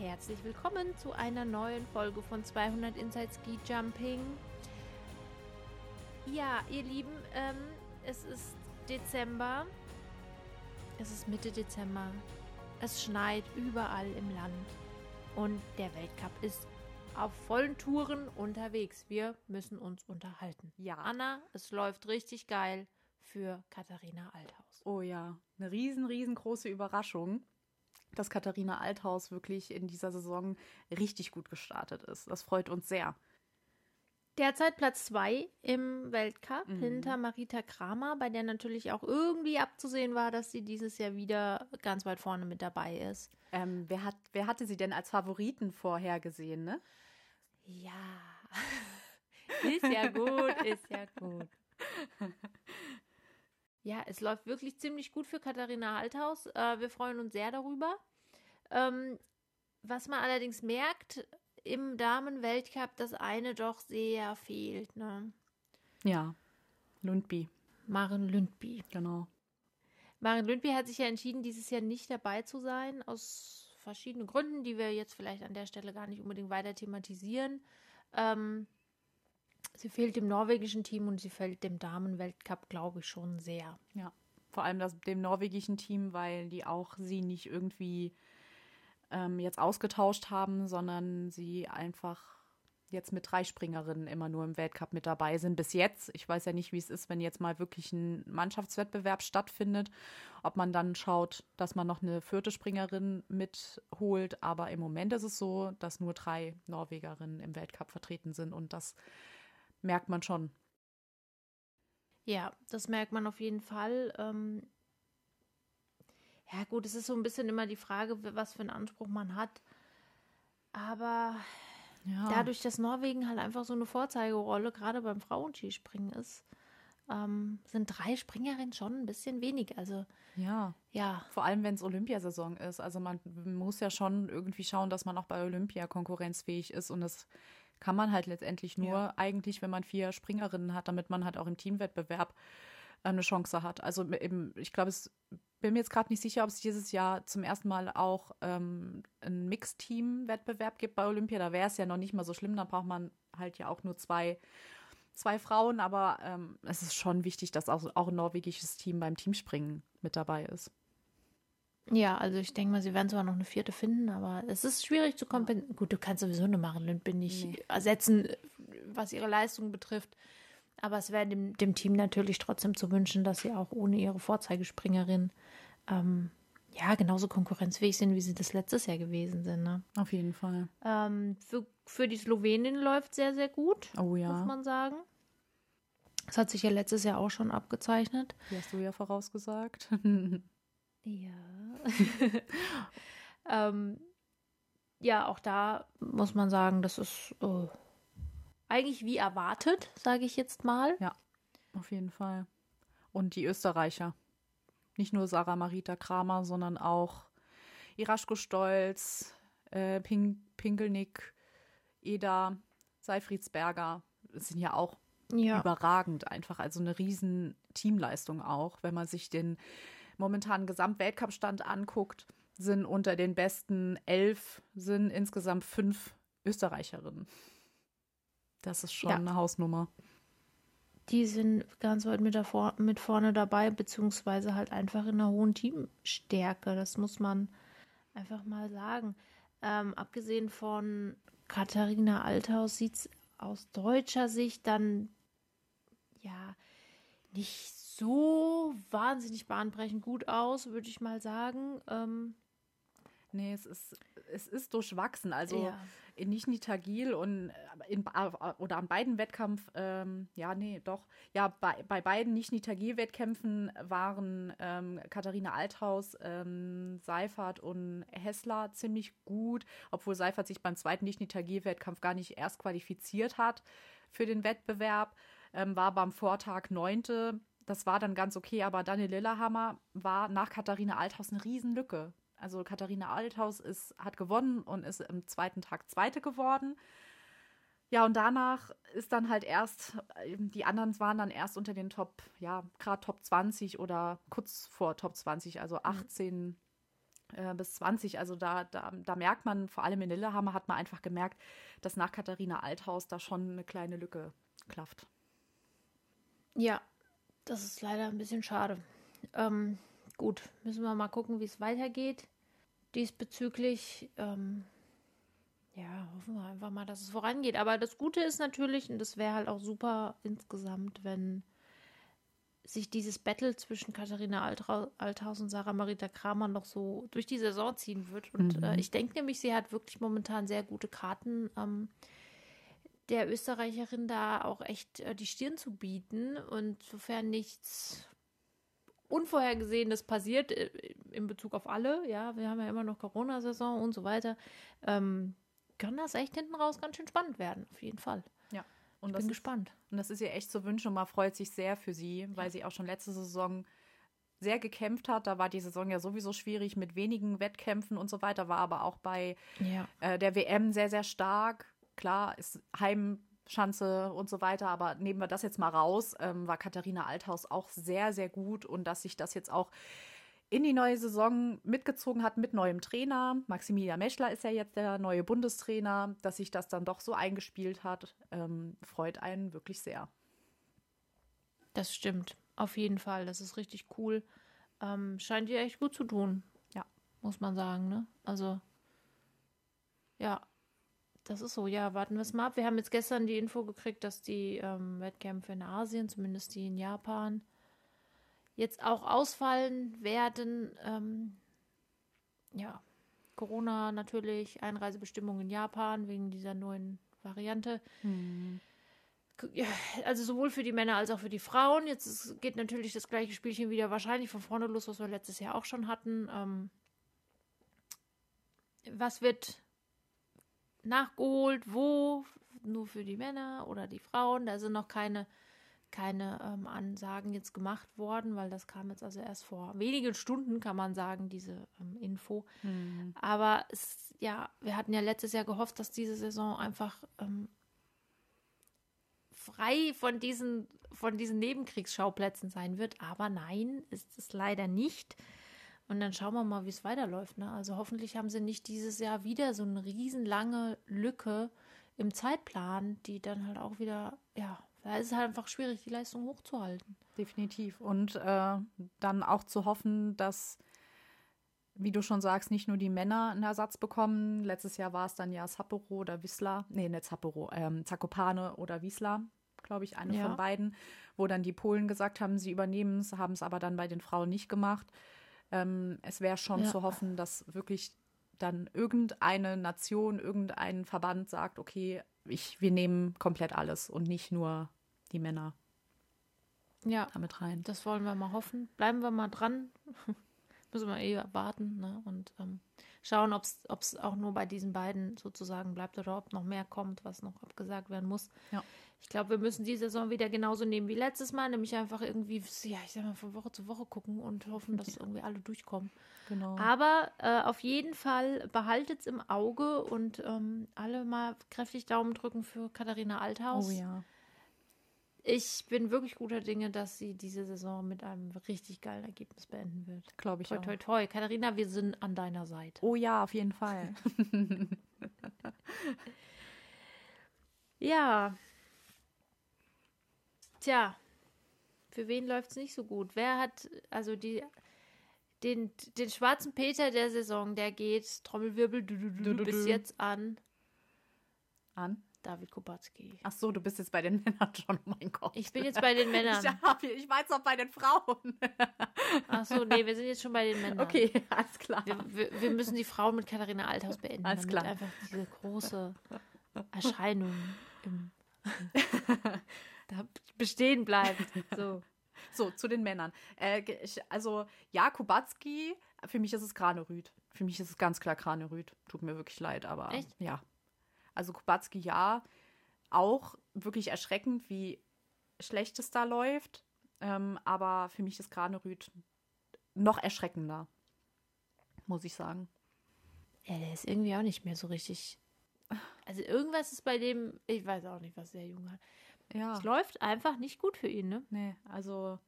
herzlich willkommen zu einer neuen Folge von 200 Inside Ski Jumping. Ja, ihr Lieben, ähm, es ist Dezember. Es ist Mitte Dezember. Es schneit überall im Land. Und der Weltcup ist auf vollen Touren unterwegs. Wir müssen uns unterhalten. Ja. Anna, es läuft richtig geil für Katharina Althaus. Oh ja, eine riesen, riesengroße Überraschung, dass Katharina Althaus wirklich in dieser Saison richtig gut gestartet ist. Das freut uns sehr. Derzeit Platz 2 im Weltcup hinter Marita Kramer, bei der natürlich auch irgendwie abzusehen war, dass sie dieses Jahr wieder ganz weit vorne mit dabei ist. Ähm, wer, hat, wer hatte sie denn als Favoriten vorhergesehen, ne? Ja. ist ja gut, ist ja gut. Ja, es läuft wirklich ziemlich gut für Katharina Althaus. Äh, wir freuen uns sehr darüber. Ähm, was man allerdings merkt im Damenweltcup, dass eine doch sehr fehlt. Ne? Ja, Lundby, Maren Lündby. genau. Maren Lündby hat sich ja entschieden, dieses Jahr nicht dabei zu sein, aus verschiedenen Gründen, die wir jetzt vielleicht an der Stelle gar nicht unbedingt weiter thematisieren. Ähm, sie fehlt dem norwegischen Team und sie fehlt dem Damenweltcup, glaube ich, schon sehr. Ja, vor allem das, dem norwegischen Team, weil die auch sie nicht irgendwie ähm, jetzt ausgetauscht haben, sondern sie einfach jetzt mit drei Springerinnen immer nur im Weltcup mit dabei sind. Bis jetzt. Ich weiß ja nicht, wie es ist, wenn jetzt mal wirklich ein Mannschaftswettbewerb stattfindet, ob man dann schaut, dass man noch eine vierte Springerin mitholt. Aber im Moment ist es so, dass nur drei Norwegerinnen im Weltcup vertreten sind und das merkt man schon. Ja, das merkt man auf jeden Fall. Ähm ja, gut, es ist so ein bisschen immer die Frage, was für einen Anspruch man hat. Aber Ja. dadurch, dass Norwegen halt einfach so eine Vorzeigerolle gerade beim Frauenskispringen ist, ähm, sind drei Springerinnen schon ein bisschen wenig. Also ja. ja, Vor allem, wenn es Olympiasaison ist. Also man muss ja schon irgendwie schauen, dass man auch bei Olympia konkurrenzfähig ist. Und das kann man halt letztendlich nur Ja. eigentlich, wenn man vier Springerinnen hat, damit man halt auch im Teamwettbewerb äh, eine Chance hat. Also eben, ich glaube, es bin mir jetzt gerade nicht sicher, ob es dieses Jahr zum ersten Mal auch ähm, einen Mixteam-Wettbewerb gibt bei Olympia. Da wäre es ja noch nicht mal so schlimm. Da braucht man halt ja auch nur zwei, zwei Frauen. Aber ähm, es ist schon wichtig, dass auch, auch ein norwegisches Team beim Teamspringen mit dabei ist. Ja, also ich denke mal, sie werden zwar noch eine vierte finden, aber es ist schwierig zu kompensieren. Gut, du kannst sowieso eine Maren Lündby nicht Nee. ersetzen, was ihre Leistung betrifft. Aber es wäre dem, dem Team natürlich trotzdem zu wünschen, dass sie auch ohne ihre Vorzeigespringerin ähm, ja genauso konkurrenzfähig sind, wie sie das letztes Jahr gewesen sind. Ne? Auf jeden Fall. Ähm, für, für die Slowenin läuft sehr, sehr gut, Oh ja. muss man sagen. Das hat sich ja letztes Jahr auch schon abgezeichnet. Wie hast du ja vorausgesagt? Ja. ähm, ja, auch da muss man sagen, das ist äh, eigentlich wie erwartet, sage ich jetzt mal. ja, auf jeden Fall. Und die Österreicher. Nicht nur Sarah Marita Kramer, sondern auch Iraschko Stolz, äh, Pink, Pinkelnick, Eda, Seifriedsberger. Das sind ja auch Ja. überragend einfach. Also eine riesen Teamleistung auch. Wenn man sich den momentanen Gesamtweltcup-Stand anguckt, sind unter den besten elf sind insgesamt fünf Österreicherinnen. Das ist schon Ja. eine Hausnummer. Die sind ganz weit mit, davor, mit vorne dabei, beziehungsweise halt einfach in einer hohen Teamstärke. Das muss man einfach mal sagen. Ähm, abgesehen von Katharina Althaus sieht es aus deutscher Sicht dann ja nicht so wahnsinnig bahnbrechend gut aus, würde ich mal sagen. Ähm, Nee, es ist, es ist durchwachsen. Also Ja. in Nischni Tagil und äh, in, oder an beiden Wettkampf, ähm, ja, nee, doch. Ja, bei, bei beiden Nischni Tagil-Wettkämpfen waren ähm, Katharina Althaus, ähm, Seifert und Hessler ziemlich gut, obwohl Seifert sich beim zweiten Nischni Tagil-Wettkampf gar nicht erst qualifiziert hat für den Wettbewerb, ähm, war beim Vortag Neunte. Das war dann ganz okay, aber Daniel Lillehammer war nach Katharina Althaus eine Riesenlücke. Also Katharina Althaus ist, hat gewonnen und ist im zweiten Tag Zweite geworden. Ja, und danach ist dann halt erst, die anderen waren dann erst unter den Top, ja, gerade Top 20 oder kurz vor Top 20, also 18 äh, bis 20. Also da, da, da merkt man, vor allem in Lillehammer hat man einfach gemerkt, dass nach Katharina Althaus da schon eine kleine Lücke klafft. Ja, das ist leider ein bisschen schade. Ähm, gut, müssen wir mal gucken, wie es weitergeht. Diesbezüglich, ähm, ja, hoffen wir einfach mal, dass es vorangeht. Aber das Gute ist natürlich, und das wäre halt auch super insgesamt, wenn sich dieses Battle zwischen Katharina Althaus und Sarah Marita Kramer noch so durch die Saison ziehen wird. Und mhm. äh, ich denke nämlich, sie hat wirklich momentan sehr gute Karten, ähm, der Österreicherin da auch echt äh, die Stirn zu bieten. Und sofern nichts Unvorhergesehenes passiert, äh, in Bezug auf alle, ja, wir haben ja immer noch Corona-Saison und so weiter, ähm, kann das echt hinten raus ganz schön spannend werden, auf jeden Fall. Ja. Und ich bin gespannt. Und das ist ihr echt so Wünsch und man freut sich sehr für sie, weil ja. sie auch schon letzte Saison sehr gekämpft hat. Da war die Saison ja sowieso schwierig mit wenigen Wettkämpfen und so weiter, war aber auch bei ja. äh, der WM sehr, sehr stark. Klar, ist Heimschanze und so weiter, aber nehmen wir das jetzt mal raus, ähm, war Katharina Althaus auch sehr, sehr gut und dass sich das jetzt auch in die neue Saison mitgezogen hat mit neuem Trainer. Maximilian Meschler ist ja jetzt der neue Bundestrainer. Dass sich das dann doch so eingespielt hat, ähm, freut einen wirklich sehr. Das stimmt, auf jeden Fall. Das ist richtig cool. Ähm, scheint ihr echt gut zu tun. Ja. Muss man sagen, ne? Also, ja, das ist so. Ja, warten wir es mal ab. Wir haben jetzt gestern die Info gekriegt, dass die ähm, Wettkämpfe in Asien, zumindest die in Japan, jetzt auch ausfallen werden. Ähm, ja, Corona natürlich, Einreisebestimmungen in Japan wegen dieser neuen Variante. Mhm. Ja, also sowohl für die Männer als auch für die Frauen. Jetzt ist, geht natürlich das gleiche Spielchen wieder wahrscheinlich von vorne los, was wir letztes Jahr auch schon hatten. Ähm, was wird nachgeholt? Wo? Nur für die Männer oder die Frauen? Da sind noch keine keine ähm, Ansagen jetzt gemacht worden, weil das kam jetzt also erst vor wenigen Stunden, kann man sagen, diese ähm, Info. Mhm. Aber es, ja, wir hatten ja letztes Jahr gehofft, dass diese Saison einfach ähm, frei von diesen, von diesen Nebenkriegsschauplätzen sein wird. Aber nein, ist es leider nicht. Und dann schauen wir mal, wie es weiterläuft. Ne? Also hoffentlich haben sie nicht dieses Jahr wieder so eine riesenlange Lücke im Zeitplan, die dann halt auch wieder, ja, da ist es halt einfach schwierig, die Leistung hochzuhalten. Definitiv. Und äh, dann auch zu hoffen, dass, wie du schon sagst, nicht nur die Männer einen Ersatz bekommen. Letztes Jahr war es dann ja Sapporo oder Wisla. Nee, nicht Sapporo, ähm, Zakopane oder Wisla, glaube ich, eine ja. von beiden, wo dann die Polen gesagt haben, sie übernehmen es, haben es aber dann bei den Frauen nicht gemacht. Ähm, es wäre schon ja. zu hoffen, dass wirklich dann irgendeine Nation, irgendein Verband sagt, okay, ich, wir nehmen komplett alles und nicht nur die Männer ja, damit rein. Das wollen wir mal hoffen. Bleiben wir mal dran. Müssen wir eh warten ne? und ähm, schauen, ob es auch nur bei diesen beiden sozusagen bleibt oder ob noch mehr kommt, was noch abgesagt werden muss. Ja. Ich glaube, wir müssen die Saison wieder genauso nehmen wie letztes Mal, nämlich einfach irgendwie, ja, ich sag mal, von Woche zu Woche gucken und hoffen, dass irgendwie alle durchkommen. Genau. Aber äh, auf jeden Fall behaltet es im Auge und ähm, alle mal kräftig Daumen drücken für Katharina Althaus. Oh ja. Ich bin wirklich guter Dinge, dass sie diese Saison mit einem richtig geilen Ergebnis beenden wird. Glaube ich toi, auch. Toi, toi, Katharina, wir sind an deiner Seite. Oh ja, auf jeden Fall. ja, Tja, für wen läuft es nicht so gut? Wer hat, also die, den, den schwarzen Peter der Saison, der geht, Trommelwirbel, du, du, du, du bis jetzt an. An? David Kubacki. Ach so, du bist jetzt bei den Männern schon, oh mein Gott. Ich bin jetzt bei den Männern. Ich, ich war jetzt auch bei den Frauen. Ach so, nee, wir sind jetzt schon bei den Männern. Okay, alles klar. Wir, wir, wir müssen die Frauen mit Katharina Althaus beenden. Alles klar. einfach diese große Erscheinung im da bestehen bleibt. So. so, zu den Männern. Äh, also, ja, Kubacki, für mich ist es Kranerüth. Für mich ist es ganz klar Kranerüth. Tut mir wirklich leid, aber Echt? ja. Also Kubacki ja, auch wirklich erschreckend, wie schlecht es da läuft. Ähm, aber für mich ist Kranerüth noch erschreckender, muss ich sagen. Ja, der ist irgendwie auch nicht mehr so richtig. Also irgendwas ist bei dem, ich weiß auch nicht, was der Junge hat. Ja. Es läuft einfach nicht gut für ihn, ne? Nee, also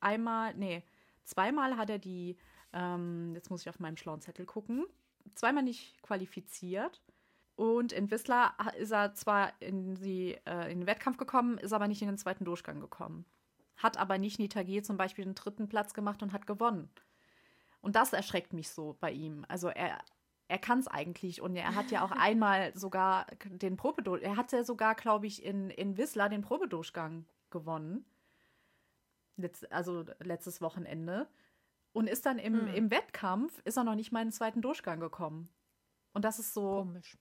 einmal, nee, zweimal hat er die ähm, jetzt muss ich auf meinem schlauen Zettel gucken, zweimal nicht qualifiziert. Und in Whistler ist er zwar in, die, äh, in den Wettkampf gekommen, ist aber nicht in den zweiten Durchgang gekommen. Hat aber nicht Nitagier zum Beispiel den dritten Platz gemacht und hat gewonnen. Und das erschreckt mich so bei ihm. Also er, er kann es eigentlich. Und er hat ja auch einmal sogar den Probedurchgang, er hat ja sogar, glaube ich, in, in Whistler den Probedurchgang gewonnen. Letz, also letztes Wochenende. Und ist dann im, hm. im Wettkampf, ist er noch nicht mal in den zweiten Durchgang gekommen. Und das ist so, Komisch.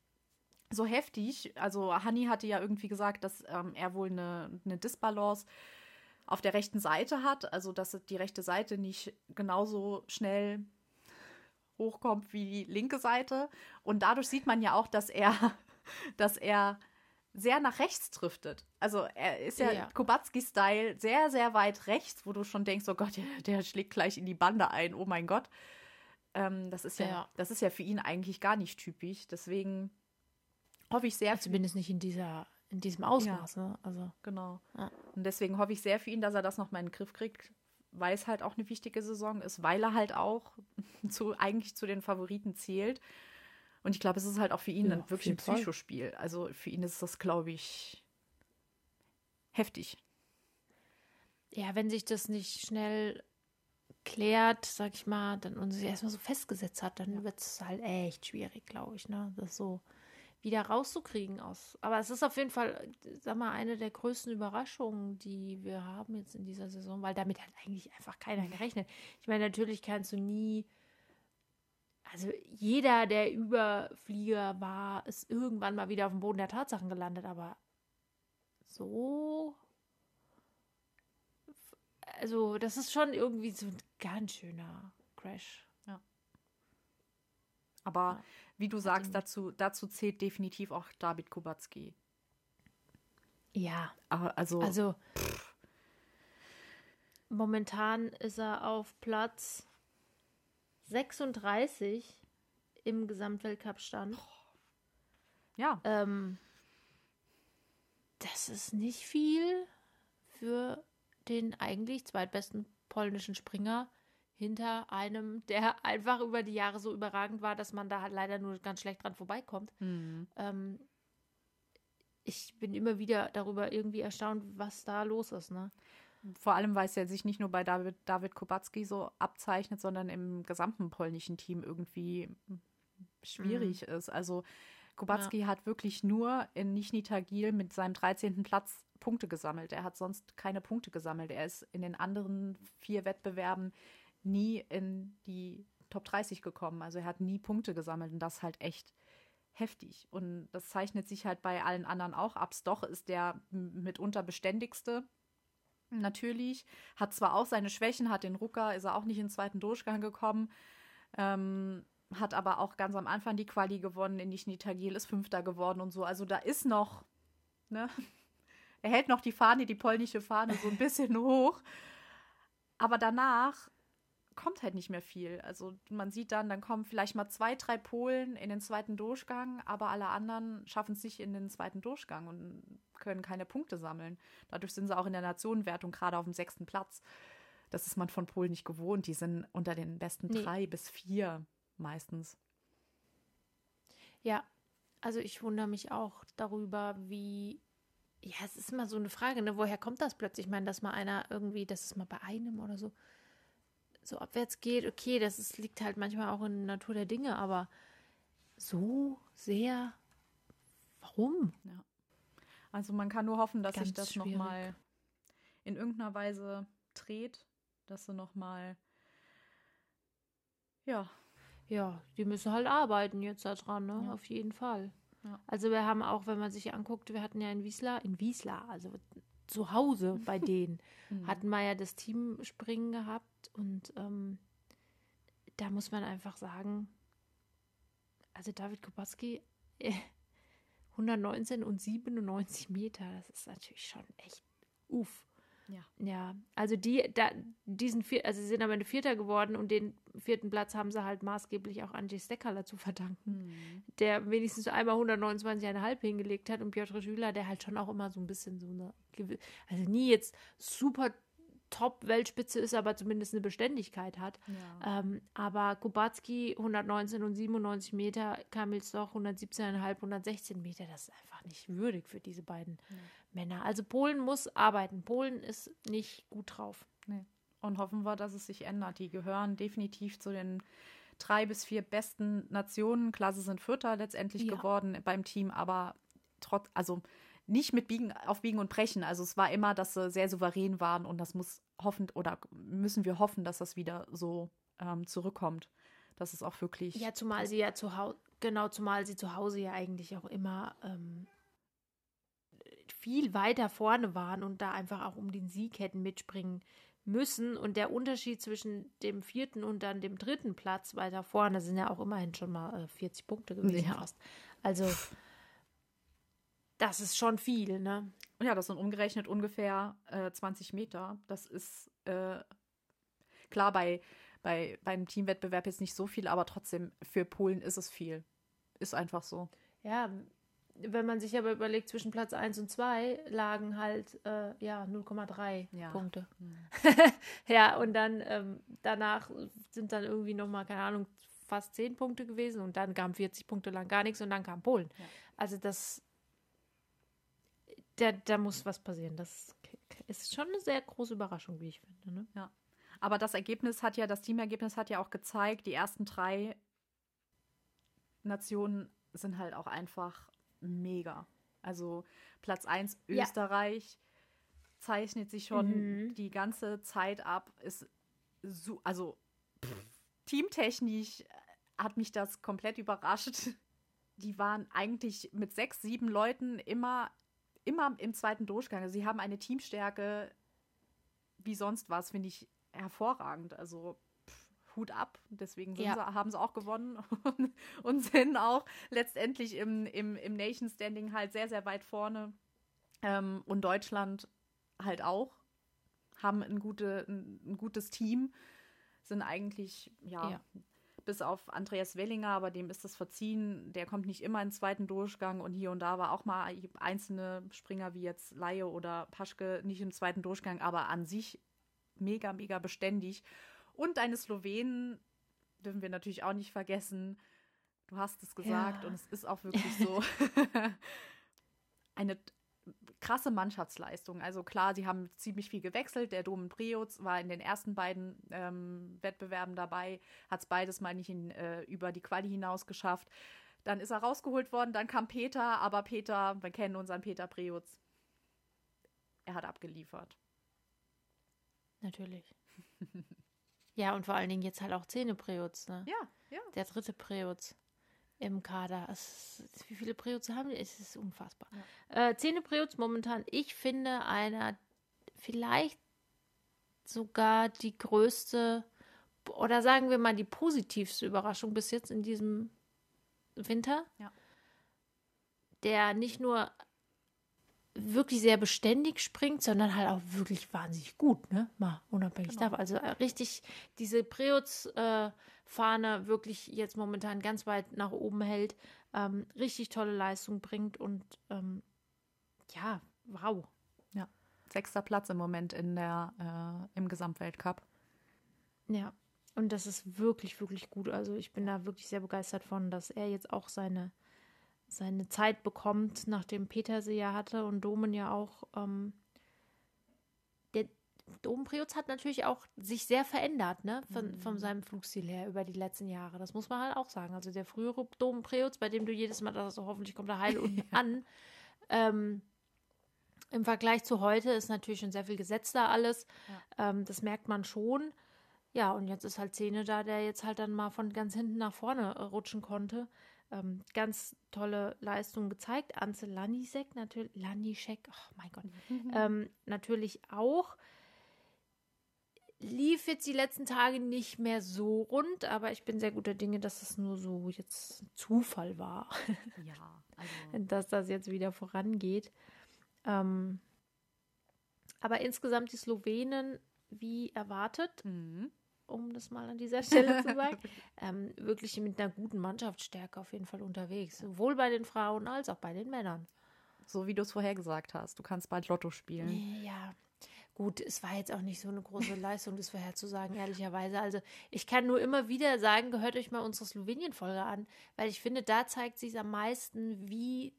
So heftig. Also Hanni hatte ja irgendwie gesagt, dass ähm, er wohl eine, eine Disbalance auf der rechten Seite hat. Also dass die rechte Seite nicht genauso schnell hochkommt wie die linke Seite. Und dadurch sieht man ja auch, dass er, dass er sehr nach rechts driftet. Also er ist ja, ja. Kubacki-Style sehr, sehr weit rechts, wo du schon denkst, oh Gott, der, der schlägt gleich in die Bande ein, oh mein Gott. Ähm, das, ist ja, ja, das ist ja für ihn eigentlich gar nicht typisch. Deswegen hoffe ich sehr. Zumindest nicht in dieser, in diesem Ausmaß, ja. ne? Also. Genau. Und deswegen hoffe ich sehr für ihn, dass er das noch mal in den Griff kriegt, weil es halt auch eine wichtige Saison ist, weil er halt auch zu, eigentlich zu den Favoriten zählt. Und ich glaube, es ist halt auch für ihn ja, dann wirklich ein Psychospiel. Fall. Also für ihn ist das, glaube ich, heftig. Ja, wenn sich das nicht schnell klärt, sag ich mal, dann und sich erstmal so festgesetzt hat, dann ja. wird es halt echt schwierig, glaube ich, ne? Das so wieder rauszukriegen aus. Aber es ist auf jeden Fall, sag mal, eine der größten Überraschungen, die wir haben jetzt in dieser Saison, weil damit hat eigentlich einfach keiner gerechnet. Ich meine, natürlich kannst du nie also jeder, der Überflieger war, ist irgendwann mal wieder auf dem Boden der Tatsachen gelandet, aber so. Also, das ist schon irgendwie so ein ganz schöner Crash. Ja. Aber ja. Wie du sagst, dazu, dazu zählt definitiv auch David Kubacki. Ja. Also. Also. Momentan ist er auf Platz 36 im Gesamtweltcup-Stand. Ja. Ähm, das ist nicht viel für den eigentlich zweitbesten polnischen Springer hinter einem, der einfach über die Jahre so überragend war, dass man da halt leider nur ganz schlecht dran vorbeikommt. Mhm. Ähm, ich bin immer wieder darüber irgendwie erstaunt, was da los ist, ne? Vor allem, weil es ja sich nicht nur bei David, David Kubacki so abzeichnet, sondern im gesamten polnischen Team irgendwie schwierig mhm. ist. Also Kubacki ja. hat wirklich nur in Nischni Tagil mit seinem 13. Platz Punkte gesammelt. Er hat sonst keine Punkte gesammelt. Er ist in den anderen vier Wettbewerben nie in die Top 30 gekommen. Also er hat nie Punkte gesammelt und das halt echt heftig. Und das zeichnet sich halt bei allen anderen auch ab. Stoch ist der mitunter beständigste natürlich. Hat zwar auch seine Schwächen, hat den Rucker, ist er auch nicht in den zweiten Durchgang gekommen. Ähm, hat aber auch ganz am Anfang die Quali gewonnen, in Nizhny Tagil ist Fünfter geworden und so. Also da ist noch, ne? Er hält noch die Fahne, die polnische Fahne, so ein bisschen hoch. Aber danach kommt halt nicht mehr viel. Also man sieht dann, dann kommen vielleicht mal zwei, drei Polen in den zweiten Durchgang, aber alle anderen schaffen es nicht in den zweiten Durchgang und können keine Punkte sammeln. Dadurch sind sie auch in der Nationenwertung gerade auf dem sechsten Platz. Das ist man von Polen nicht gewohnt. Die sind unter den besten nee. drei bis vier meistens. Ja, also ich wundere mich auch darüber, wie ja, es ist immer so eine Frage, ne? woher kommt das plötzlich? Ich meine, dass mal einer irgendwie, dass es mal bei einem oder so so abwärts geht, okay, das ist, liegt halt manchmal auch in der Natur der Dinge, aber so sehr, warum? Ja. Also man kann nur hoffen, dass Ganz sich das nochmal in irgendeiner Weise dreht, dass sie nochmal, ja. Ja, die müssen halt arbeiten jetzt daran, ne? Ja. Auf jeden Fall. Ja. Also wir haben auch, wenn man sich anguckt, wir hatten ja in Wiesla, in Wiesla, also zu Hause bei denen, mhm. hatten wir ja das Teamspringen gehabt und ähm, da muss man einfach sagen, also David Kubacki, äh, 119 und 97 Meter, das ist natürlich schon echt uff. Ja. Ja, also die, da, diesen vier, also sie sind am Ende Vierter geworden und den vierten Platz haben sie halt maßgeblich auch Angie Steckerler zu verdanken, mhm. der wenigstens einmal 129,5 hingelegt hat und Piotr Schüler, der halt schon auch immer so ein bisschen so eine, also nie jetzt super Top-Weltspitze ist, aber zumindest eine Beständigkeit hat. Ja. Ähm, aber Kubacki 119 und 97 Meter, Kamil Stoch 117,5, 116 Meter, das ist einfach nicht würdig für diese beiden Männer. Also Polen muss arbeiten. Polen ist nicht gut drauf. Nee. Und hoffen wir, dass es sich ändert. Die gehören definitiv zu den drei bis vier besten Nationen. Klar, sie sind Vierter letztendlich Ja. geworden beim Team, aber trotz, also nicht mit Biegen, auf Biegen und Brechen. Also es war immer, dass sie sehr souverän waren und das muss hoffen oder müssen wir hoffen, dass das wieder so ähm, zurückkommt. Dass es auch wirklich. Ja, zumal sie ja zu Hause, genau, zumal sie zu Hause ja eigentlich auch immer ähm, viel weiter vorne waren und da einfach auch um den Sieg hätten mitspringen müssen. Und der Unterschied zwischen dem vierten und dann dem dritten Platz weiter vorne sind ja auch immerhin schon mal äh, 40 Punkte gewesen Ja. fast. Also das ist schon viel, ne? Ja, das sind umgerechnet ungefähr äh, 20 Meter. Das ist äh, klar bei, bei beim Teamwettbewerb jetzt nicht so viel, aber trotzdem für Polen ist es viel. Ist einfach so. Ja, wenn man sich aber überlegt, zwischen Platz 1 und 2 lagen halt äh, ja 0,3 Ja. Punkte. ja, und dann ähm, danach sind dann irgendwie nochmal, keine Ahnung, fast 10 Punkte gewesen und dann kamen 40 Punkte lang gar nichts und dann kam Polen. Ja. Also das, da, da muss was passieren. Das ist schon eine sehr große Überraschung, wie ich finde. Ne? Aber das Ergebnis hat ja, das Teamergebnis hat ja auch gezeigt, die ersten drei Nationen sind halt auch einfach mega. Also Platz 1 Ja. Österreich zeichnet sich schon Mhm. die ganze Zeit ab. Ist so, also pff, teamtechnisch äh, hat mich das komplett überrascht. Die waren eigentlich mit sechs, sieben Leuten immer, immer im zweiten Durchgang. Also sie haben eine Teamstärke wie sonst was, finde ich hervorragend. Also pff, Hut ab. Deswegen Ja. sie, haben sie auch gewonnen und, und sind auch letztendlich im, im, im Nation Standing halt sehr, sehr weit vorne. Ähm, und Deutschland halt auch. Haben ein, gute, ein, ein gutes Team. Sind eigentlich, ja, Ja. Bis auf Andreas Wellinger, aber dem ist das verziehen. Der kommt nicht immer in den zweiten Durchgang und hier und da war auch mal einzelne Springer wie jetzt Laie oder Paschke nicht im zweiten Durchgang, aber an sich mega, mega beständig. Und deine Slowenen dürfen wir natürlich auch nicht vergessen. Du hast es gesagt Ja. und es ist auch wirklich so. Eine krasse Mannschaftsleistung. Also klar, sie haben ziemlich viel gewechselt. Der Domen Preutz war in den ersten beiden ähm, Wettbewerben dabei, hat es beides mal nicht in, äh, über die Quali hinaus geschafft. Dann ist er rausgeholt worden, dann kam Peter, aber Peter, wir kennen unseren Peter Preutz. Er hat abgeliefert. Natürlich. ja, und vor allen Dingen jetzt halt auch Zähne Preutz, ne? Ja, ja. Der dritte Preutz im Kader. Es wie viele Preutz haben die? Es ist unfassbar. Äh, Zähne Preutz momentan, ich finde, einer vielleicht sogar die größte oder sagen wir mal die positivste Überraschung bis jetzt in diesem Winter. Ja. Der nicht nur wirklich sehr beständig springt, sondern halt auch wirklich wahnsinnig gut, ne? Mal unabhängig Genau. davon. Also äh, richtig diese Preutz-Fahne wirklich jetzt momentan ganz weit nach oben hält, ähm, richtig tolle Leistung bringt und ähm, ja, wow. Sechster Platz im Moment in der, äh, im Gesamtweltcup. Ja, und das ist wirklich, wirklich gut. Also ich bin da wirklich sehr begeistert von, dass er jetzt auch seine, seine Zeit bekommt, nachdem Peter sie ja hatte und Domen ja auch. Ähm, der Domen Preutz hat natürlich auch sich sehr verändert, ne? Von, von seinem Flugstil her über die letzten Jahre. Das muss man halt auch sagen. Also der frühere Domen Preutz, bei dem du jedes Mal dachtest, so hoffentlich kommt er heil unten an. Ähm, Im Vergleich zu heute ist natürlich schon sehr viel gesetzter alles. Ähm, das merkt man schon. Ja, und jetzt ist halt Szene da, der jetzt halt dann mal von ganz hinten nach vorne rutschen konnte. Ähm, ganz tolle Leistung gezeigt. Anze Lanisek natürlich, Lanischek, oh mein Gott, ähm, natürlich auch. Lief jetzt die letzten Tage nicht mehr so rund, aber ich bin sehr guter Dinge, dass es nur so jetzt Zufall war, Ja, also. dass das jetzt wieder vorangeht. Ähm, aber insgesamt die Slowenen, wie erwartet, Mhm. Um das mal an dieser Stelle zu sagen, ähm, wirklich mit einer guten Mannschaftsstärke auf jeden Fall unterwegs. Sowohl bei den Frauen als auch bei den Männern. So wie du es vorher gesagt hast. Du kannst bald Lotto spielen. Ja. Gut, es war jetzt auch nicht so eine große Leistung, das vorherzusagen, ehrlicherweise. Also ich kann nur immer wieder sagen, gehört euch mal unsere Slowenien-Folge an, weil ich finde, da zeigt sich am meisten, wie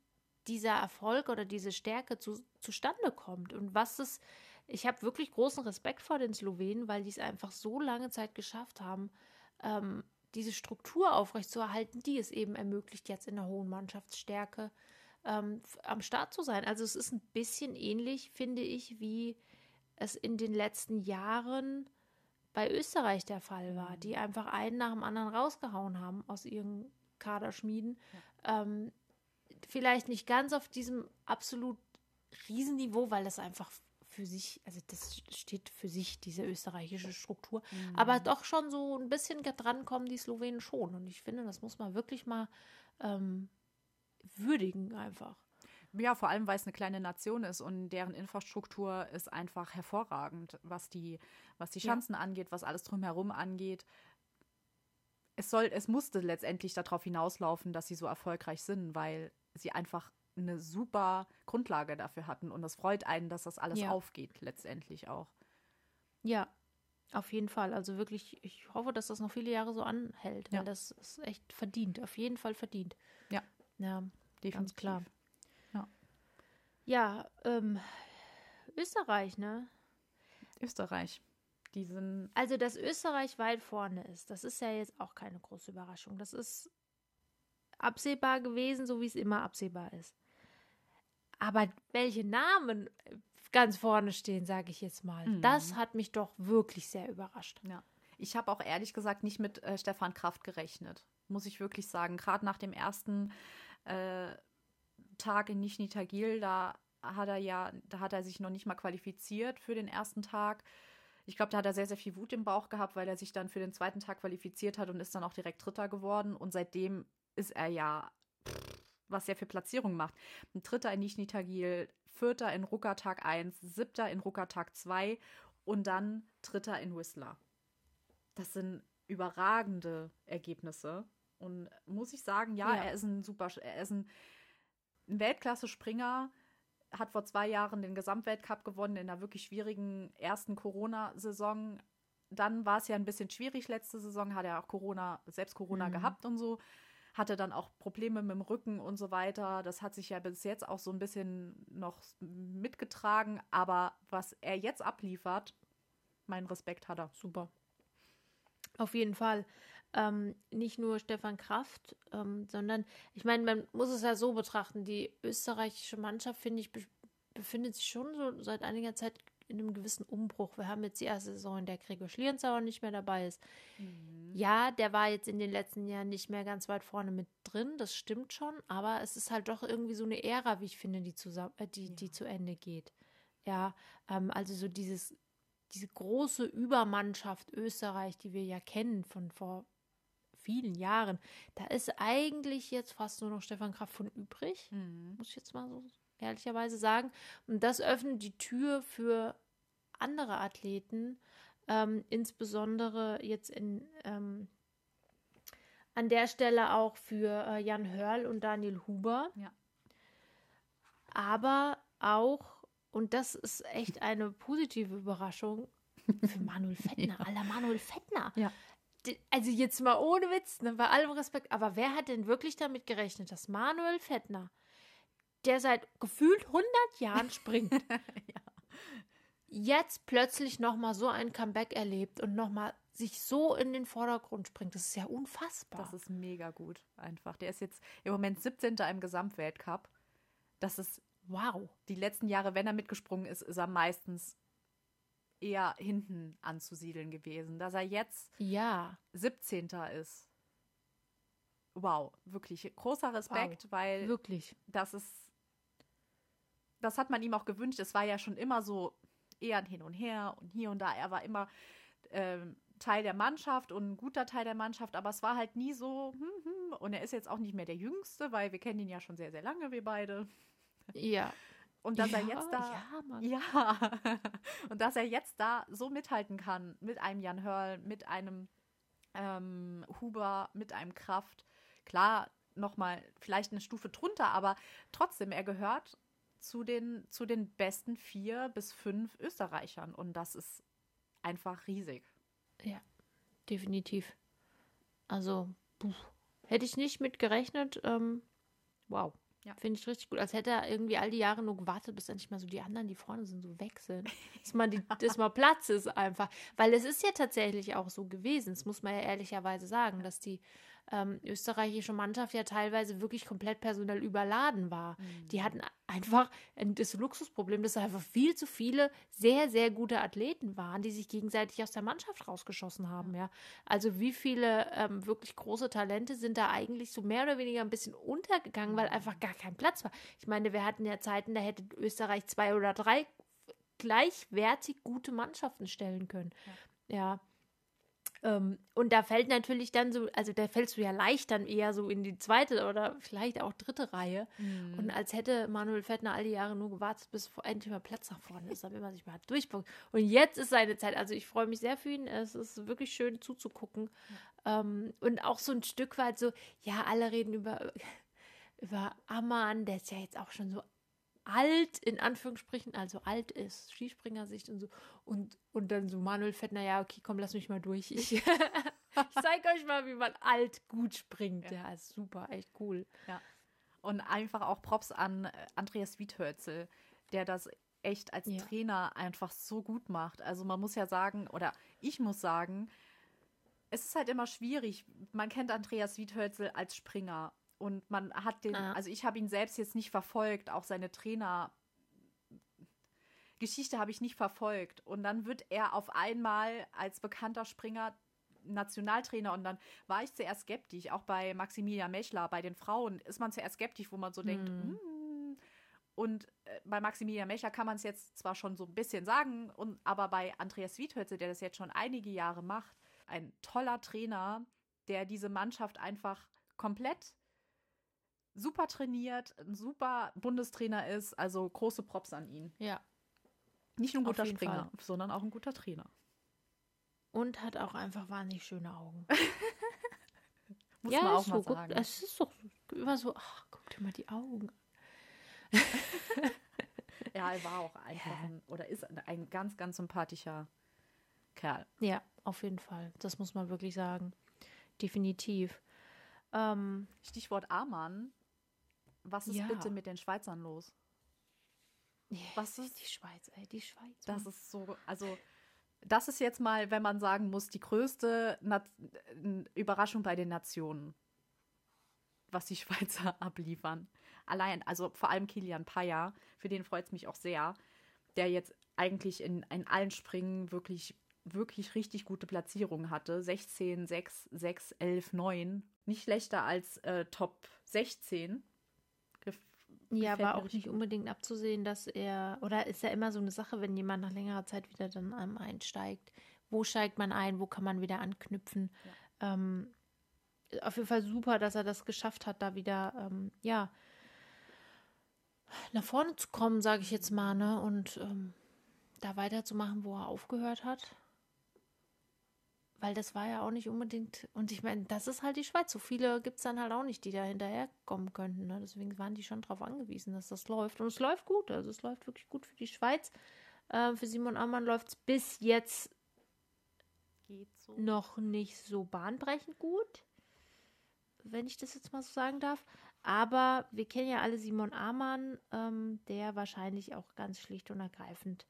dieser Erfolg oder diese Stärke zu, zustande kommt und was es. Ich habe wirklich großen Respekt vor den Slowenen, weil die es einfach so lange Zeit geschafft haben, ähm, diese Struktur aufrechtzuerhalten, die es eben ermöglicht, jetzt in der hohen Mannschaftsstärke ähm, am Start zu sein. Also es ist ein bisschen ähnlich, finde ich, wie es in den letzten Jahren bei Österreich der Fall war, die einfach einen nach dem anderen rausgehauen haben aus ihren Kaderschmieden. Ja. Ähm, vielleicht nicht ganz auf diesem absolut Riesenniveau, weil das einfach für sich, also das steht für sich, diese österreichische Struktur. Mhm. Aber doch schon so ein bisschen drankommen die Slowenen schon. Und ich finde, das muss man wirklich mal ähm, würdigen einfach. Ja, vor allem, weil es eine kleine Nation ist und deren Infrastruktur ist einfach hervorragend, was die, was die Schanzen ja. angeht, was alles drumherum angeht. Es soll, es musste letztendlich darauf hinauslaufen, dass sie so erfolgreich sind, weil sie einfach eine super Grundlage dafür hatten. Und das freut einen, dass das alles ja. aufgeht, letztendlich auch. Ja, auf jeden Fall. Also wirklich, ich hoffe, dass das noch viele Jahre so anhält, weil das ist echt verdient, auf jeden Fall verdient. Ja. Ja, Definitiv. ganz klar. Ja, ja ähm, Österreich, ne? Österreich. Die sind. Also, dass Österreich weit vorne ist, das ist ja jetzt auch keine große Überraschung. Das ist absehbar gewesen, so wie es immer absehbar ist. Aber welche Namen ganz vorne stehen, sage ich jetzt mal, mhm. das hat mich doch wirklich sehr überrascht. Ja. Ich habe auch ehrlich gesagt nicht mit äh, Stefan Kraft gerechnet, muss ich wirklich sagen. Gerade nach dem ersten äh, Tag in Nizhny Tagil, da hat er ja, da hat er sich noch nicht mal qualifiziert für den ersten Tag. Ich glaube, da hat er sehr, sehr viel Wut im Bauch gehabt, weil er sich dann für den zweiten Tag qualifiziert hat und ist dann auch direkt Dritter geworden. Und seitdem ist er ja, was er für Platzierungen macht. Ein Dritter in Nizhny Tagil, Vierter in Ruckertag 1, Siebter in Ruckertag 2 und dann Dritter in Whistler. Das sind überragende Ergebnisse. Und muss ich sagen, ja, ja. er ist ein super, er ist ein, ein Weltklasse-Springer, hat vor zwei Jahren den Gesamtweltcup gewonnen in einer wirklich schwierigen ersten Corona-Saison. Dann war es ja ein bisschen schwierig letzte Saison, hat er auch Corona, selbst Corona mhm. gehabt und so hatte dann auch Probleme mit dem Rücken und so weiter. Das hat sich ja bis jetzt auch so ein bisschen noch mitgetragen. Aber was er jetzt abliefert, mein Respekt hat er. Super. Auf jeden Fall. Ähm, nicht nur Stefan Kraft, ähm, sondern ich meine, man muss es ja so betrachten. Die österreichische Mannschaft, finde ich, befindet sich schon so seit einiger Zeit in einem gewissen Umbruch. Wir haben jetzt die erste Saison, in der Gregor Schlierenzauer nicht mehr dabei ist. Mhm. Ja, der war jetzt in den letzten Jahren nicht mehr ganz weit vorne mit drin, das stimmt schon, aber es ist halt doch irgendwie so eine Ära, wie ich finde, die, zusammen, äh, die, ja. die zu Ende geht. Ja, ähm, also so dieses, diese große Übermannschaft Österreich, die wir ja kennen von vor vielen Jahren, da ist eigentlich jetzt fast nur noch Stefan Kraft von übrig, mhm. muss ich jetzt mal so ehrlicherweise sagen. Und das öffnet die Tür für andere Athleten, ähm, insbesondere jetzt in ähm, an der Stelle auch für äh, Jan Hörl und Daniel Huber. Ja. Aber auch, und das ist echt eine positive Überraschung, für Manuel Fettner, ja. aller Manuel Fettner. Ja. Also jetzt mal ohne Witz, ne, bei allem Respekt, aber wer hat denn wirklich damit gerechnet, dass Manuel Fettner der seit gefühlt 100 Jahren springt, ja. jetzt plötzlich nochmal so ein Comeback erlebt und nochmal sich so in den Vordergrund springt. Das ist ja unfassbar. Das ist mega gut, einfach. Der ist jetzt im Moment 17. im Gesamtweltcup. Das ist wow. Die letzten Jahre, wenn er mitgesprungen ist, ist er meistens eher hinten anzusiedeln gewesen. Dass er jetzt ja. 17. ist. Wow, wirklich großer Respekt, wow. weil wirklich. das ist das hat man ihm auch gewünscht. Es war ja schon immer so eher ein Hin und Her und hier und da. Er war immer ähm, Teil der Mannschaft und ein guter Teil der Mannschaft, aber es war halt nie so. Hm, hm. Und er ist jetzt auch nicht mehr der Jüngste, weil wir kennen ihn ja schon sehr, sehr lange, wir beide. Ja. Und dass ja, er jetzt da. Ja, ja. und dass er jetzt da so mithalten kann mit einem Jan Hörl, mit einem ähm, Huber, mit einem Kraft. Klar, nochmal vielleicht eine Stufe drunter, aber trotzdem, er gehört zu den, zu den besten vier bis fünf Österreichern. Und das ist einfach riesig. Ja, definitiv. Also, puh. hätte ich nicht mit gerechnet. Ähm, wow. Ja. Finde ich richtig gut. Als hätte er irgendwie all die Jahre nur gewartet, bis endlich mal so die anderen, die vorne sind, so weg sind. dass, man die, dass mal Platz ist einfach. Weil es ist ja tatsächlich auch so gewesen, das muss man ja ehrlicherweise sagen, dass die ähm, österreichische Mannschaft ja teilweise wirklich komplett personell überladen war. Mhm. Die hatten einfach das Luxusproblem, dass einfach viel zu viele sehr, sehr gute Athleten waren, die sich gegenseitig aus der Mannschaft rausgeschossen haben. Ja. Also wie viele ähm, wirklich große Talente sind da eigentlich so mehr oder weniger ein bisschen untergegangen, weil einfach gar kein Platz war. Ich meine, wir hatten ja Zeiten, da hätte Österreich zwei oder drei gleichwertig gute Mannschaften stellen können. ja. ja. Ähm, und da fällt natürlich dann so, also da fällst du ja leicht dann eher so in die zweite oder vielleicht auch dritte Reihe. Mhm. Und als hätte Manuel Fettner all die Jahre nur gewartet, bis endlich mal Platz nach vorne ist, damit man sich mal durchpackt. Und jetzt ist seine Zeit. Also ich freue mich sehr für ihn. Es ist wirklich schön zuzugucken. Ähm, und auch so ein Stück weit so, ja, alle reden über, über Ammann, der ist ja jetzt auch schon so alt, in Anführungsstrichen, also alt ist, Skispringersicht und so. Und, und dann so Manuel Fettner, ja, okay, komm, lass mich mal durch. Ich, ich zeige euch mal, wie man alt gut springt. Ja, ja ist super, echt cool. Ja. Und einfach auch Props an äh, Andreas Wiethölzel, der das echt als ja. Trainer einfach so gut macht. Also man muss ja sagen, oder ich muss sagen, es ist halt immer schwierig. Man kennt Andreas Wiethölzel als Springer und man hat den, ah. also ich habe ihn selbst jetzt nicht verfolgt, auch seine Trainer. Geschichte habe ich nicht verfolgt. Und dann wird er auf einmal als bekannter Springer Nationaltrainer und dann war ich zuerst skeptisch, auch bei Maximilian Mechler, bei den Frauen ist man zuerst skeptisch, wo man so hm. denkt, mm. und äh, bei Maximilian Mechler kann man es jetzt zwar schon so ein bisschen sagen, und, aber bei Andreas Wiedhölze, der das jetzt schon einige Jahre macht, ein toller Trainer, der diese Mannschaft einfach komplett super trainiert, ein super Bundestrainer ist. Also große Props an ihn. Ja. Nicht nur ein guter Springer, Fall. sondern auch ein guter Trainer. Und hat auch einfach wahnsinnig schöne Augen. Muss ja, man auch mal so, sagen. Guck, es ist doch immer so, ach, guck dir mal die Augen ja, er war auch einfach ja. ein, oder ist ein ganz, ganz sympathischer Kerl. Ja, auf jeden Fall. Das muss man wirklich sagen. Definitiv. Ähm, Stichwort Amann was ist ja. bitte mit den Schweizern los? Was ist die Schweiz, ey, die Schweiz. Das ist so, also das ist jetzt mal, wenn man sagen muss, die größte Na Überraschung bei den Nationen, was die Schweizer abliefern. Allein, also vor allem Kilian Paya, für den freut es mich auch sehr, der jetzt eigentlich in, in allen Springen wirklich, wirklich richtig gute Platzierungen hatte. 16, 6, 6, 11, 9. Nicht schlechter als äh, Top 16 ja, war auch nicht unbedingt abzusehen, dass er, oder ist ja immer so eine Sache, wenn jemand nach längerer Zeit wieder dann einem einsteigt. Wo steigt man ein? Wo kann man wieder anknüpfen? Ja. Ähm, auf jeden Fall super, dass er das geschafft hat, da wieder, ähm, ja, nach vorne zu kommen, sage ich jetzt mal, ne? Und ähm, da weiterzumachen, wo er aufgehört hat weil das war ja auch nicht unbedingt, und ich meine, das ist halt die Schweiz. So viele gibt es dann halt auch nicht, die da hinterherkommen könnten. Ne? Deswegen waren die schon darauf angewiesen, dass das läuft. Und es läuft gut. Also es läuft wirklich gut für die Schweiz. Äh, für Simon Ammann läuft es bis jetzt so. noch nicht so bahnbrechend gut, wenn ich das jetzt mal so sagen darf. Aber wir kennen ja alle Simon Amann, ähm, der wahrscheinlich auch ganz schlicht und ergreifend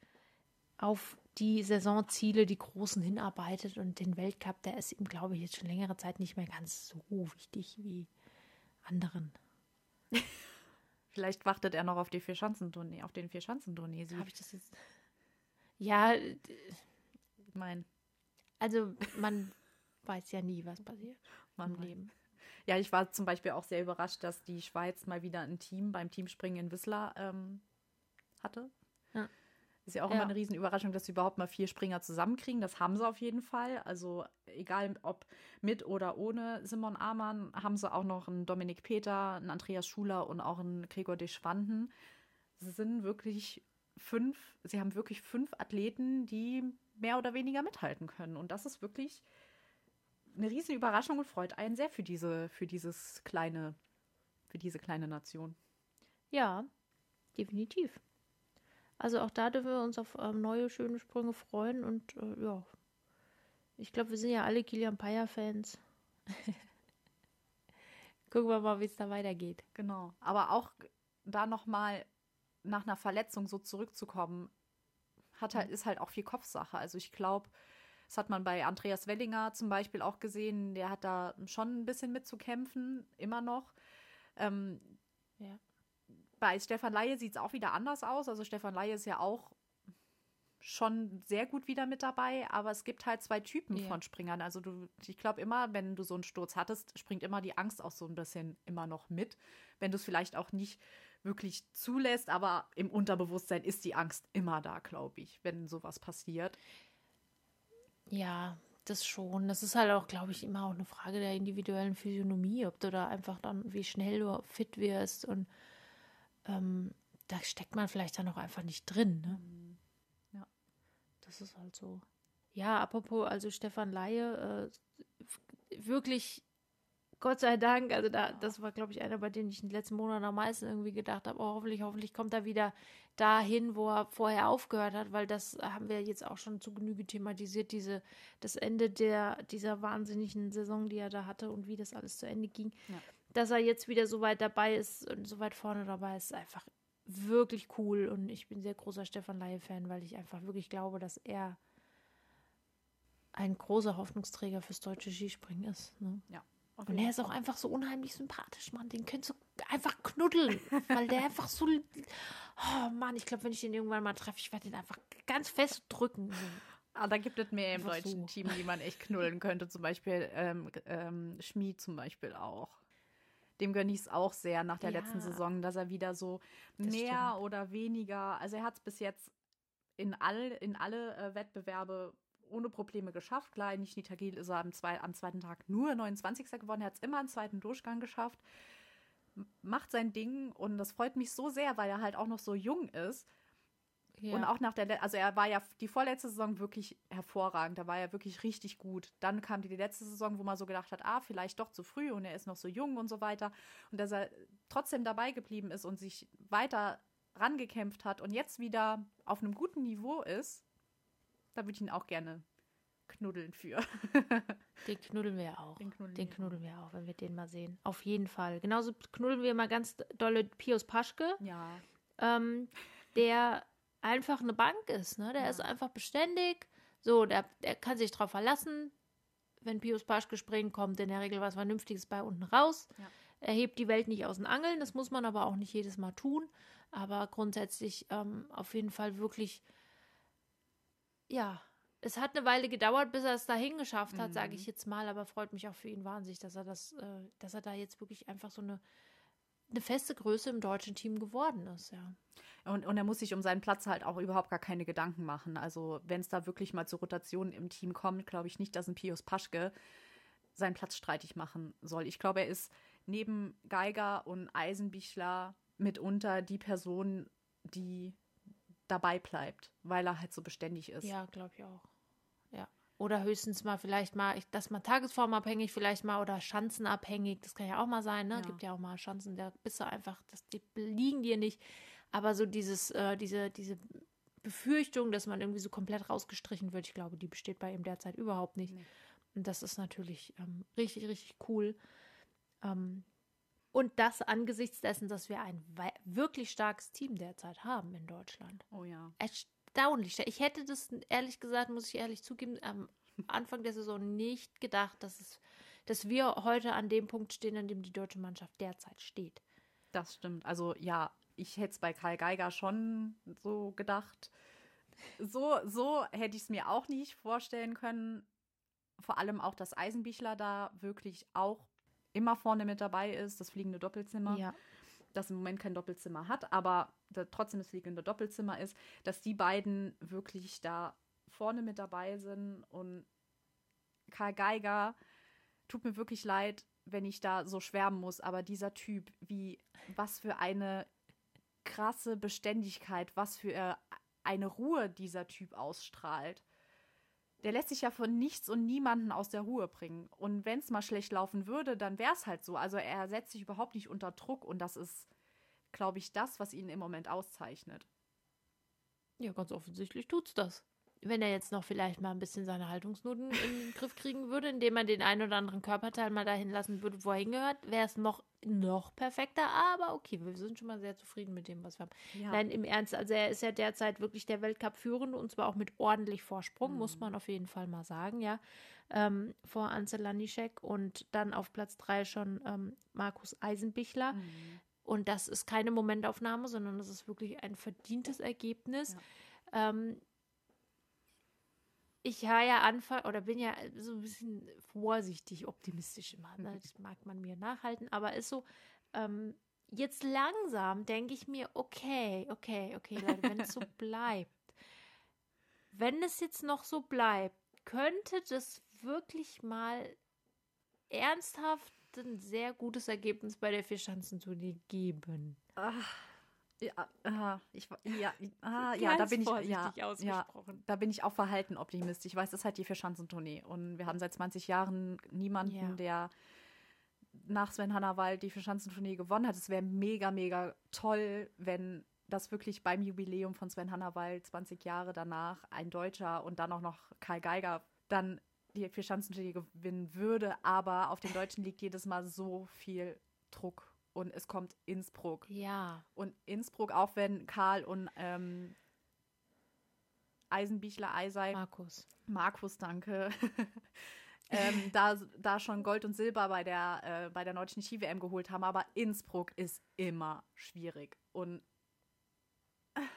auf die Saisonziele, die großen hinarbeitet und den Weltcup, der ist ihm, glaube ich, jetzt schon längere Zeit nicht mehr ganz so wichtig wie anderen. Vielleicht wartet er noch auf die Vierschanzentournee, auf den Vierschanzentournee. Habe ich das jetzt? Ja, ich meine, also man weiß ja nie, was passiert man im Leben. Ja, ich war zum Beispiel auch sehr überrascht, dass die Schweiz mal wieder ein Team beim Teamspringen in Whistler ähm, hatte. Ja. Ist ja auch ja. immer eine Riesenüberraschung, dass sie überhaupt mal vier Springer zusammenkriegen. Das haben sie auf jeden Fall. Also egal ob mit oder ohne Simon Amann, haben sie auch noch einen Dominik Peter, einen Andreas Schuler und auch einen Gregor de Schwanden. Sie sind wirklich fünf, sie haben wirklich fünf Athleten, die mehr oder weniger mithalten können. Und das ist wirklich eine riesen Überraschung und freut einen sehr für diese, für dieses kleine, für diese kleine Nation. Ja, definitiv. Also auch da dürfen wir uns auf ähm, neue, schöne Sprünge freuen und äh, ja, ich glaube, wir sind ja alle Kilian Payer-Fans. Gucken wir mal, wie es da weitergeht. Genau. Aber auch da nochmal nach einer Verletzung so zurückzukommen, hat halt, ist halt auch viel Kopfsache. Also ich glaube, das hat man bei Andreas Wellinger zum Beispiel auch gesehen. Der hat da schon ein bisschen mitzukämpfen, immer noch. Ähm, ja. Bei Stefan Laie sieht es auch wieder anders aus. Also Stefan Laie ist ja auch schon sehr gut wieder mit dabei, aber es gibt halt zwei Typen ja. von Springern. Also du, ich glaube immer, wenn du so einen Sturz hattest, springt immer die Angst auch so ein bisschen immer noch mit. Wenn du es vielleicht auch nicht wirklich zulässt, aber im Unterbewusstsein ist die Angst immer da, glaube ich, wenn sowas passiert. Ja, das schon. Das ist halt auch, glaube ich, immer auch eine Frage der individuellen Physiognomie, ob du da einfach dann, wie schnell du fit wirst und ähm, da steckt man vielleicht dann auch einfach nicht drin. Ne? Mhm. Ja, das ist halt so. Ja, apropos, also Stefan Laie, äh, wirklich Gott sei Dank, also da, das war, glaube ich, einer, bei dem ich in den letzten Monaten am meisten irgendwie gedacht habe, oh, hoffentlich, hoffentlich kommt er wieder dahin, wo er vorher aufgehört hat, weil das haben wir jetzt auch schon zu Genüge thematisiert, diese, das Ende der, dieser wahnsinnigen Saison, die er da hatte und wie das alles zu Ende ging. Ja. Dass er jetzt wieder so weit dabei ist und so weit vorne dabei ist, ist einfach wirklich cool und ich bin sehr großer Stefan Laie-Fan, weil ich einfach wirklich glaube, dass er ein großer Hoffnungsträger fürs deutsche Skispringen ist. Ne? Ja. Und er ist auch einfach so unheimlich sympathisch, Mann. Den könntest du einfach knuddeln, weil der einfach so. Oh Mann, ich glaube, wenn ich den irgendwann mal treffe, ich werde den einfach ganz fest drücken. Ah, da gibt es mehr im deutschen so. Team, die man echt knuddeln könnte. Zum Beispiel ähm, ähm, Schmied zum Beispiel auch. Dem gönne ich es auch sehr nach der ja, letzten Saison, dass er wieder so mehr stimmt. oder weniger. Also er hat es bis jetzt in, all, in alle äh, Wettbewerbe ohne Probleme geschafft. Klar, nicht Nitagil ist er am, zwei, am zweiten Tag nur 29. geworden. Er hat es immer im zweiten Durchgang geschafft. Macht sein Ding und das freut mich so sehr, weil er halt auch noch so jung ist. Ja. Und auch nach der, also er war ja die vorletzte Saison wirklich hervorragend, da war er wirklich richtig gut. Dann kam die, letzte Saison, wo man so gedacht hat, ah, vielleicht doch zu früh und er ist noch so jung und so weiter. Und dass er trotzdem dabei geblieben ist und sich weiter rangekämpft hat und jetzt wieder auf einem guten Niveau ist, da würde ich ihn auch gerne knuddeln für. den knuddeln wir auch. Den knuddeln, den knuddeln wir auch, wenn wir den mal sehen. Auf jeden Fall. Genauso knuddeln wir mal ganz dolle Pius Paschke. Ja. Ähm, der einfach eine Bank ist, ne? Der ja. ist einfach beständig. So, der, der kann sich drauf verlassen. Wenn Pius Paschke springt, kommt in der Regel was Vernünftiges bei unten raus. Ja. Er hebt die Welt nicht aus den Angeln, das muss man aber auch nicht jedes Mal tun. Aber grundsätzlich ähm, auf jeden Fall wirklich ja, es hat eine Weile gedauert, bis er es dahin geschafft hat, mhm. sage ich jetzt mal, aber freut mich auch für ihn wahnsinnig, dass er das, äh, dass er da jetzt wirklich einfach so eine, eine feste Größe im deutschen Team geworden ist, ja. Und, und er muss sich um seinen Platz halt auch überhaupt gar keine Gedanken machen. Also, wenn es da wirklich mal zu Rotationen im Team kommt, glaube ich nicht, dass ein Pius Paschke seinen Platz streitig machen soll. Ich glaube, er ist neben Geiger und Eisenbichler mitunter die Person, die dabei bleibt, weil er halt so beständig ist. Ja, glaube ich auch. Oder höchstens mal vielleicht mal, dass man tagesformabhängig vielleicht mal oder schanzenabhängig, das kann ja auch mal sein, ne? Ja. Gibt ja auch mal Chancen, da bist du einfach, das, die liegen dir nicht. Aber so dieses, äh, diese, diese Befürchtung, dass man irgendwie so komplett rausgestrichen wird, ich glaube, die besteht bei ihm derzeit überhaupt nicht. Nee. Und das ist natürlich ähm, richtig, richtig cool. Ähm, und das angesichts dessen, dass wir ein wirklich starkes Team derzeit haben in Deutschland. Oh ja. Erstaunlich. Ich hätte das, ehrlich gesagt, muss ich ehrlich zugeben, am Anfang der Saison nicht gedacht, dass, es, dass wir heute an dem Punkt stehen, an dem die deutsche Mannschaft derzeit steht. Das stimmt. Also ja, ich hätte es bei Karl Geiger schon so gedacht. So, so hätte ich es mir auch nicht vorstellen können. Vor allem auch, dass Eisenbichler da wirklich auch immer vorne mit dabei ist, das fliegende Doppelzimmer. Ja. Das im Moment kein Doppelzimmer hat, aber da trotzdem das fliegende Doppelzimmer ist, dass die beiden wirklich da vorne mit dabei sind. Und Karl Geiger tut mir wirklich leid, wenn ich da so schwärmen muss, aber dieser Typ, wie, was für eine krasse Beständigkeit, was für eine Ruhe dieser Typ ausstrahlt der lässt sich ja von nichts und niemanden aus der Ruhe bringen. Und wenn es mal schlecht laufen würde, dann wäre es halt so. Also er setzt sich überhaupt nicht unter Druck und das ist glaube ich, das, was ihn im Moment auszeichnet. Ja, ganz offensichtlich tut's das. Wenn er jetzt noch vielleicht mal ein bisschen seine Haltungsnoten in den Griff kriegen würde, indem er den einen oder anderen Körperteil mal dahin lassen würde, wo er hingehört, wäre es noch, noch perfekter. Aber okay, wir sind schon mal sehr zufrieden mit dem, was wir haben. Ja. Nein, im Ernst, also er ist ja derzeit wirklich der Weltcup-Führende und zwar auch mit ordentlich Vorsprung, Mhm. muss man auf jeden Fall mal sagen, ja. Ähm, vor Ansel Lanischek und dann auf Platz 3 schon ähm, Markus Eisenbichler. Mhm. Und das ist keine Momentaufnahme, sondern das ist wirklich ein verdientes Ergebnis. Ähm, ich war ja Anfang oder bin ja so ein bisschen vorsichtig optimistisch immer. Ne? Das mag man mir nachhalten, aber ist so, ähm, jetzt langsam denke ich mir, okay, okay, okay, Leute, wenn es so bleibt, wenn es jetzt noch so bleibt, könnte das wirklich mal ernsthaft ein sehr gutes Ergebnis bei der Vierschanzentournee geben. Ja, ich, ja, ah, ja, da bin ich, ja, da bin ich auch verhalten Optimist. Ich weiß, das ist halt die Vierschanzentournee und wir haben seit 20 Jahren niemanden, Ja. der nach Sven Hannawald die Vierschanzentournee gewonnen hat. Es wäre mega, mega toll, wenn das wirklich beim Jubiläum von Sven Hannawald 20 Jahre danach ein Deutscher und dann auch noch Karl Geiger dann die Vierschanzentournee gewinnen würde. Aber auf den Deutschen liegt jedes Mal so viel Druck und es kommt Innsbruck. Ja, Und Innsbruck, auch wenn Karl und ähm, Eisenbichler, Eisei, Markus. Markus, danke, ähm, da, da schon Gold und Silber bei der, äh, bei der deutschen Ski-WM geholt haben. Aber Innsbruck ist immer schwierig. Und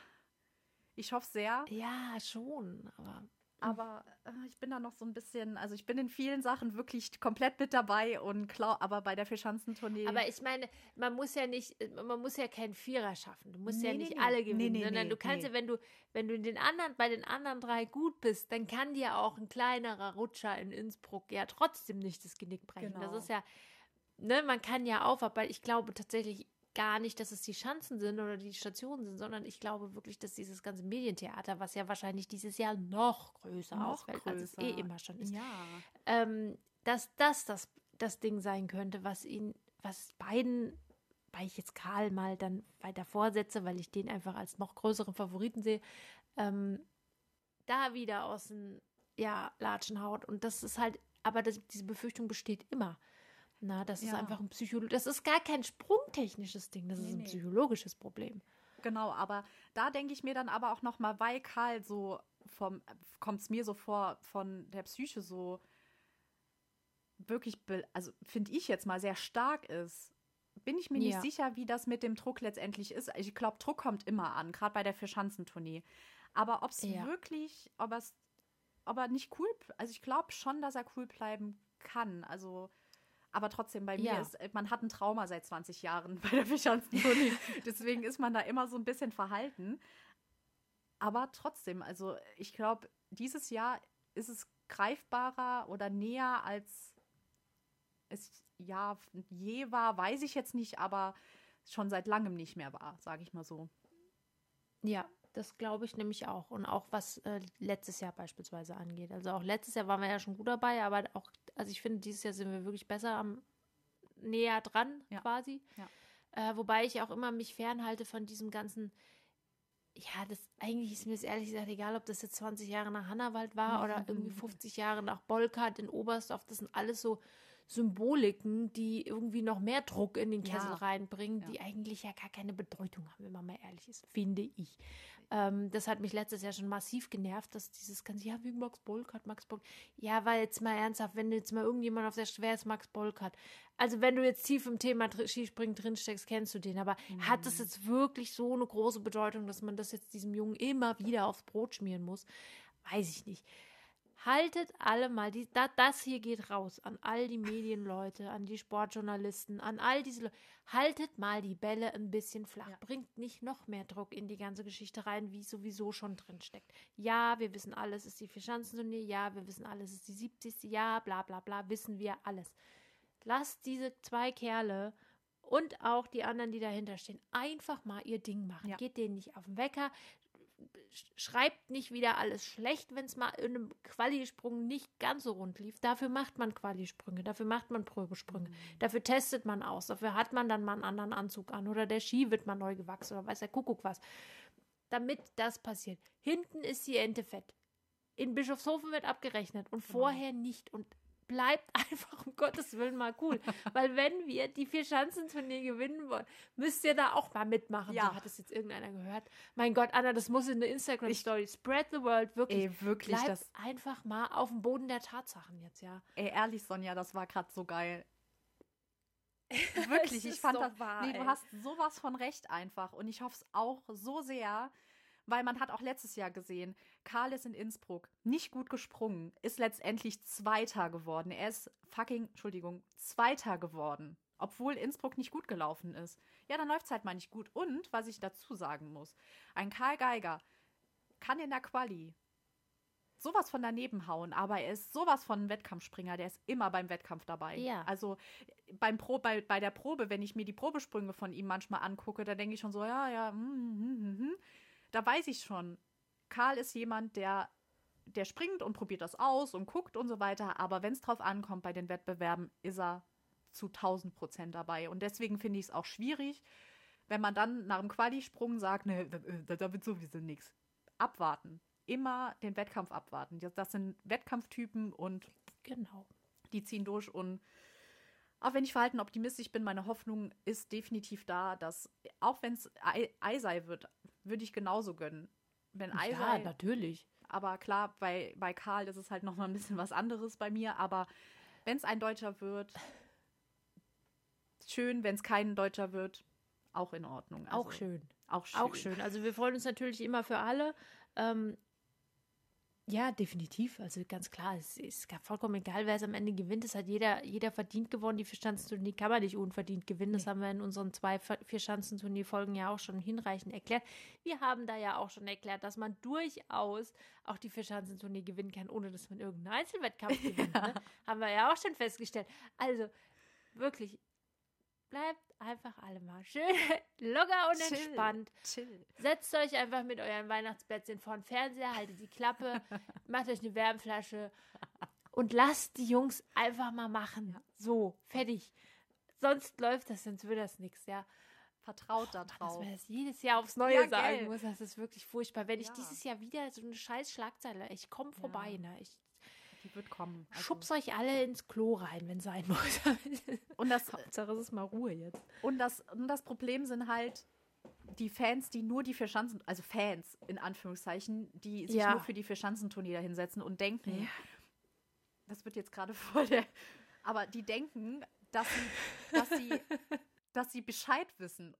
ich hoffe sehr, Ja, schon, aber aber äh, ich bin da noch so ein bisschen, also ich bin in vielen Sachen wirklich komplett mit dabei und klar, aber bei der Vierschanzentournee. Aber ich meine, man muss ja nicht, man muss ja keinen Vierer schaffen. Du musst ja Nee, nicht nee, alle Nee, gewinnen, nee, sondern nee, du kannst ja, wenn du, wenn du in den anderen, bei den anderen drei gut bist, dann kann dir auch ein kleinerer Rutscher in Innsbruck ja trotzdem nicht das Genick brechen. Genau. Das ist ja, ne, man kann ja auf, aber ich glaube tatsächlich gar nicht, dass es die Schanzen sind oder die Stationen sind, sondern ich glaube wirklich, dass dieses ganze Medientheater, was ja wahrscheinlich dieses Jahr noch größer Noch ausfällt, als es eh größer. immer schon ist, ja. ähm, dass das, das das Ding sein könnte, was ihn, was beiden, weil ich jetzt Karl mal dann weiter vorsetze, weil ich den einfach als noch größeren Favoriten sehe, ähm, da wieder aus dem ja, Latschen haut. Und das ist halt, aber das, diese Befürchtung besteht immer. Na, das ist Ja. einfach ein Psycholo das ist gar kein sprungtechnisches Ding, das ist Nee, ein nee. psychologisches Problem. Genau, aber da denke ich mir dann aber auch noch mal, weil Karl so vom kommt es mir so vor von der Psyche so wirklich, also finde ich jetzt mal sehr stark ist, bin ich mir Ja. nicht sicher, wie das mit dem Druck letztendlich ist. Ich glaube, Druck kommt immer an, gerade bei der Vierschanzentournee. Aber ob es Ja. wirklich, ob es, ob er nicht cool, also ich glaube schon, dass er cool bleiben kann. Also aber trotzdem, bei mir Ja. ist, man hat ein Trauma seit 20 Jahren bei der Vierschanzentournee. Deswegen ist man da immer so ein bisschen verhalten. Aber trotzdem, also ich glaube, dieses Jahr ist es greifbarer oder näher als es ja je war, weiß ich jetzt nicht, aber schon seit langem nicht mehr war, sage ich mal so. Ja, das glaube ich nämlich auch. Und auch was äh, letztes Jahr beispielsweise angeht. Also auch letztes Jahr waren wir ja schon gut dabei, aber auch, also ich finde, dieses Jahr sind wir wirklich besser am näher dran Ja. quasi. Ja. Äh, wobei ich auch immer mich fernhalte von diesem ganzen, ja, das eigentlich ist mir es ehrlich gesagt egal, ob das jetzt 20 Jahre nach Hannawald war oder irgendwie 50 Jahre nach Bolkart in Oberstdorf. Das sind alles so Symboliken, die irgendwie noch mehr Druck in den Ja. Kessel reinbringen, Ja. die eigentlich ja gar keine Bedeutung haben, wenn man mal ehrlich ist, finde ich. Ähm, das hat mich letztes Jahr schon massiv genervt, dass dieses ganze, ja, wie Max Bolkart, Max Bolkart. Ja, weil jetzt mal ernsthaft, wenn jetzt mal irgendjemand auf der Schwer ist, Max Bolkart. Also wenn du jetzt tief im Thema Skispringen drinsteckst, kennst du den. Aber hat das jetzt wirklich so eine große Bedeutung, dass man das jetzt diesem Jungen immer wieder aufs Brot schmieren muss? Weiß ich nicht. Haltet alle mal, die, da, das hier geht raus an all die Medienleute, an die Sportjournalisten, an all diese Leute. Haltet mal die Bälle ein bisschen flach. Ja. Bringt nicht noch mehr Druck in die ganze Geschichte rein, wie sowieso schon drin steckt. Ja, wir wissen alles, ist die Vierschanzentournee. Ja, wir wissen alles, ist die 70. Ja, bla bla bla, wissen wir alles. Lasst diese zwei Kerle und auch die anderen, die dahinter stehen, einfach mal ihr Ding machen. Ja. Geht denen nicht auf den Wecker. Schreibt nicht wieder alles schlecht, wenn es mal in einem Qualisprung nicht ganz so rund lief. Dafür macht man Qualisprünge, dafür macht man Probesprünge, mhm. dafür testet man aus, dafür hat man dann mal einen anderen Anzug an oder der Ski wird mal neu gewachsen oder weiß der Kuckuck was. Damit das passiert. Hinten ist die Ente fett. In Bischofshofen wird abgerechnet und genau. vorher nicht. Und bleibt einfach um Gottes Willen mal cool. Weil wenn wir die vier Schanzenturnier gewinnen wollen, müsst ihr da auch mal mitmachen. Ja. So hat es jetzt irgendeiner gehört. Mein Gott, Anna, das muss in der Instagram-Story. Spread the world, wirklich. Ey, wirklich. Bleibt das einfach mal auf dem Boden der Tatsachen jetzt, ja. Ey, ehrlich, Sonja, das war gerade so geil. Wirklich, ich fand so das. Wahr, nee, du hast sowas von recht einfach. Und ich hoffe es auch so sehr, weil man hat auch letztes Jahr gesehen, Karl ist in Innsbruck nicht gut gesprungen, ist letztendlich Zweiter geworden. Er ist fucking, Entschuldigung, Zweiter geworden, obwohl Innsbruck nicht gut gelaufen ist. Ja, dann läuft es halt mal nicht gut. Und, was ich dazu sagen muss, ein Karl Geiger kann in der Quali sowas von daneben hauen, aber er ist sowas von ein Wettkampfspringer, der ist immer beim Wettkampf dabei. Ja. Also beim Pro, bei, bei der Probe, wenn ich mir die Probesprünge von ihm manchmal angucke, da denke ich schon so, ja, ja, hm, hm. hm da weiß ich schon, Karl ist jemand, der, der springt und probiert das aus und guckt und so weiter. Aber wenn es drauf ankommt bei den Wettbewerben, ist er zu 1000 Prozent dabei. Und deswegen finde ich es auch schwierig, wenn man dann nach dem Qualisprung sagt, ne, da, da wird sowieso nichts. Abwarten. Immer den Wettkampf abwarten. Das sind Wettkampftypen und genau. die ziehen durch und auch wenn ich verhalten optimistisch bin, meine Hoffnung ist definitiv da, dass auch wenn es Eisei wird, würde ich genauso gönnen. Wenn Eisei, ja, natürlich. Aber klar, bei, bei Karl ist es halt noch mal ein bisschen was anderes bei mir. Aber wenn es ein Deutscher wird, schön. Wenn es kein Deutscher wird, auch in Ordnung. Also, auch schön. Auch schön. Auch schön. Also wir freuen uns natürlich immer für alle. Ähm, ja, definitiv. Also ganz klar, es ist vollkommen egal, wer es am Ende gewinnt. Es hat jeder, jeder verdient gewonnen. Die Vierschanzenturnier kann man nicht unverdient gewinnen. Das haben wir in unseren zwei Vierschanzenturnier-Folgen ja auch schon hinreichend erklärt. Wir haben da ja auch schon erklärt, dass man durchaus auch die Vierschanzenturnier gewinnen kann, ohne dass man irgendeinen Einzelwettkampf gewinnt. Ne? Haben wir ja auch schon festgestellt. Also wirklich, bleibt einfach alle mal schön locker und chill, entspannt. Chill. Setzt euch einfach mit euren Weihnachtsplätzchen vor den Fernseher, haltet die Klappe, macht euch eine Wärmflasche und lasst die Jungs einfach mal machen. So, fertig. Sonst läuft das, sonst wird das nichts, ja. Vertraut da drauf. Dass man das jedes Jahr aufs Neue ja, sagen muss, das ist wirklich furchtbar. Wenn ja. ich dieses Jahr wieder so eine scheiß Schlagzeile, ich komme vorbei, ja. ne? Ich die wird kommen. Also Schubs euch alle ins Klo rein, wenn sein muss. und das, Hauptsache es ist mal Ruhe jetzt. Und das, und das Problem sind halt die Fans, die nur die Verschanzen, also Fans in Anführungszeichen, die sich ja. nur für die Verschanzenturnier hinsetzen und denken, ja. das wird jetzt gerade voll der, aber die denken, dass sie, dass sie, dass sie Bescheid wissen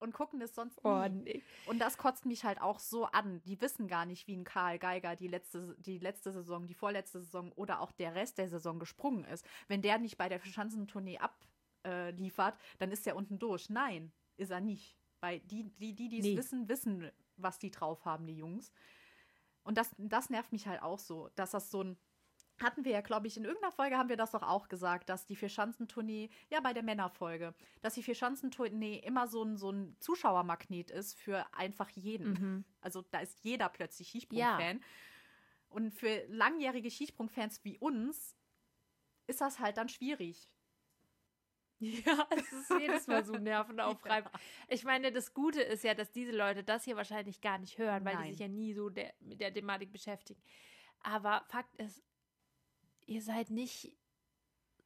und gucken das sonst oh, nie. Oh, nee. Und das kotzt mich halt auch so an. Die wissen gar nicht, wie ein Karl Geiger die letzte, die letzte Saison, die vorletzte Saison oder auch der Rest der Saison gesprungen ist. Wenn der nicht bei der Schanzentournee abliefert, äh, dann ist er unten durch. Nein, ist er nicht. Weil die, die, die es nee. wissen, wissen, was die drauf haben, die Jungs. Und das, das nervt mich halt auch so, dass das so ein hatten wir ja, glaube ich, in irgendeiner Folge haben wir das doch auch gesagt, dass die Vierschanzentournee, ja, bei der Männerfolge, dass die Vierschanzentournee immer so ein, so ein Zuschauermagnet ist für einfach jeden. Mhm. Also da ist jeder plötzlich Skisprung-Fan. Ja. Und für langjährige Skisprung-Fans wie uns ist das halt dann schwierig. Ja, es ist jedes Mal so nervenaufreibend. Ja. Ich meine, das Gute ist ja, dass diese Leute das hier wahrscheinlich gar nicht hören, weil Nein. die sich ja nie so der, mit der Thematik beschäftigen. Aber Fakt ist, ihr seid nicht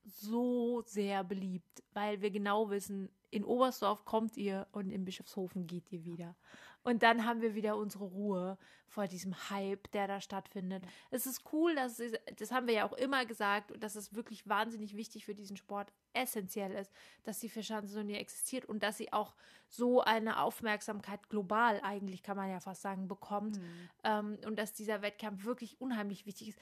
so sehr beliebt, weil wir genau wissen, in Oberstdorf kommt ihr und in Bischofshofen geht ihr wieder. Und dann haben wir wieder unsere Ruhe vor diesem Hype, der da stattfindet. Es ist cool, dass es, das haben wir ja auch immer gesagt, dass es wirklich wahnsinnig wichtig für diesen Sport essentiell ist, dass die Fischhansenturnier existiert und dass sie auch so eine Aufmerksamkeit global eigentlich, kann man ja fast sagen, bekommt. Mhm. Ähm, und dass dieser Wettkampf wirklich unheimlich wichtig ist.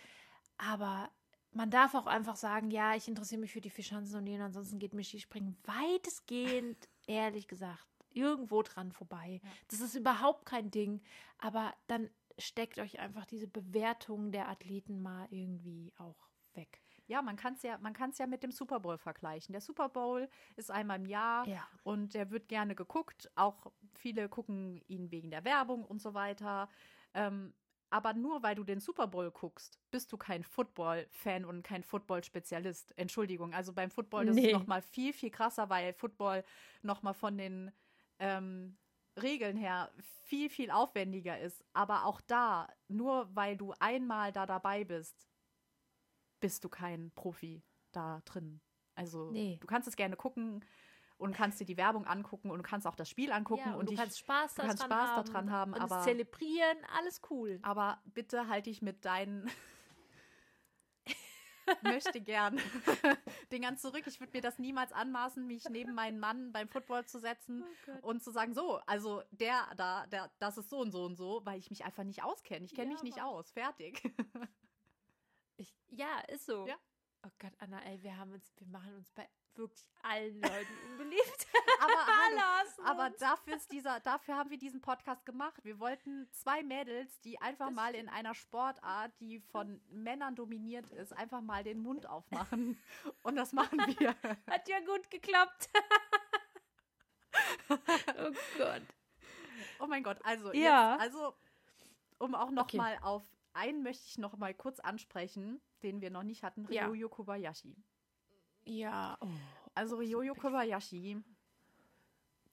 Aber man darf auch einfach sagen, ja, ich interessiere mich für die Fischhansen und ansonsten geht mir Skispringen weitestgehend, ehrlich gesagt, irgendwo dran vorbei. Ja. Das ist überhaupt kein Ding, aber dann steckt euch einfach diese Bewertung der Athleten mal irgendwie auch weg. Ja, man kann es ja, man kann's ja mit dem Super Bowl vergleichen. Der Super Bowl ist einmal im Jahr Ja. und der wird gerne geguckt. Auch viele gucken ihn wegen der Werbung und so weiter. Ähm, aber nur weil du den Super Bowl guckst, bist du kein Football-Fan und kein Football-Spezialist. Entschuldigung. Also beim Football das Nee. ist noch mal viel, viel krasser, weil Football noch mal von den ähm, Regeln her viel, viel aufwendiger ist. Aber auch da, nur weil du einmal da dabei bist, bist du kein Profi da drin. Also Nee. du kannst es gerne gucken und kannst dir die Werbung angucken und du kannst auch das Spiel angucken Ja, und, du dich, kannst Spaß du daran kannst Spaß haben, daran haben, und aber- es zelebrieren, alles cool. aber bitte halte dich mit deinen möchte gern Dingern zurück. Ich würde mir das niemals anmaßen, mich neben meinen Mann beim Football zu setzen und zu sagen, so, also der da, der, das ist so und so und so, weil ich mich einfach nicht auskenne. Ich kenne Ja, mich nicht aus. Fertig. Ich, ja, ist so. Ja. Oh Gott, Anna, ey, wir haben uns, wir machen uns bei wirklich allen Leuten unbeliebt. Aber, hallo, aber dafür, ist dieser, dafür haben wir diesen Podcast gemacht. Wir wollten zwei Mädels, die einfach Das mal in einer Sportart, die von Männern dominiert ist, einfach mal den Mund aufmachen. Und das machen wir. Hat ja gut geklappt. oh Gott. Oh mein Gott, also Ja. jetzt, also um auch noch Okay. mal auf einen möchte ich noch mal kurz ansprechen, den wir noch nicht hatten, Ja. Ryoyo Kobayashi. Ja. Oh. Also Ryoyo Kobayashi,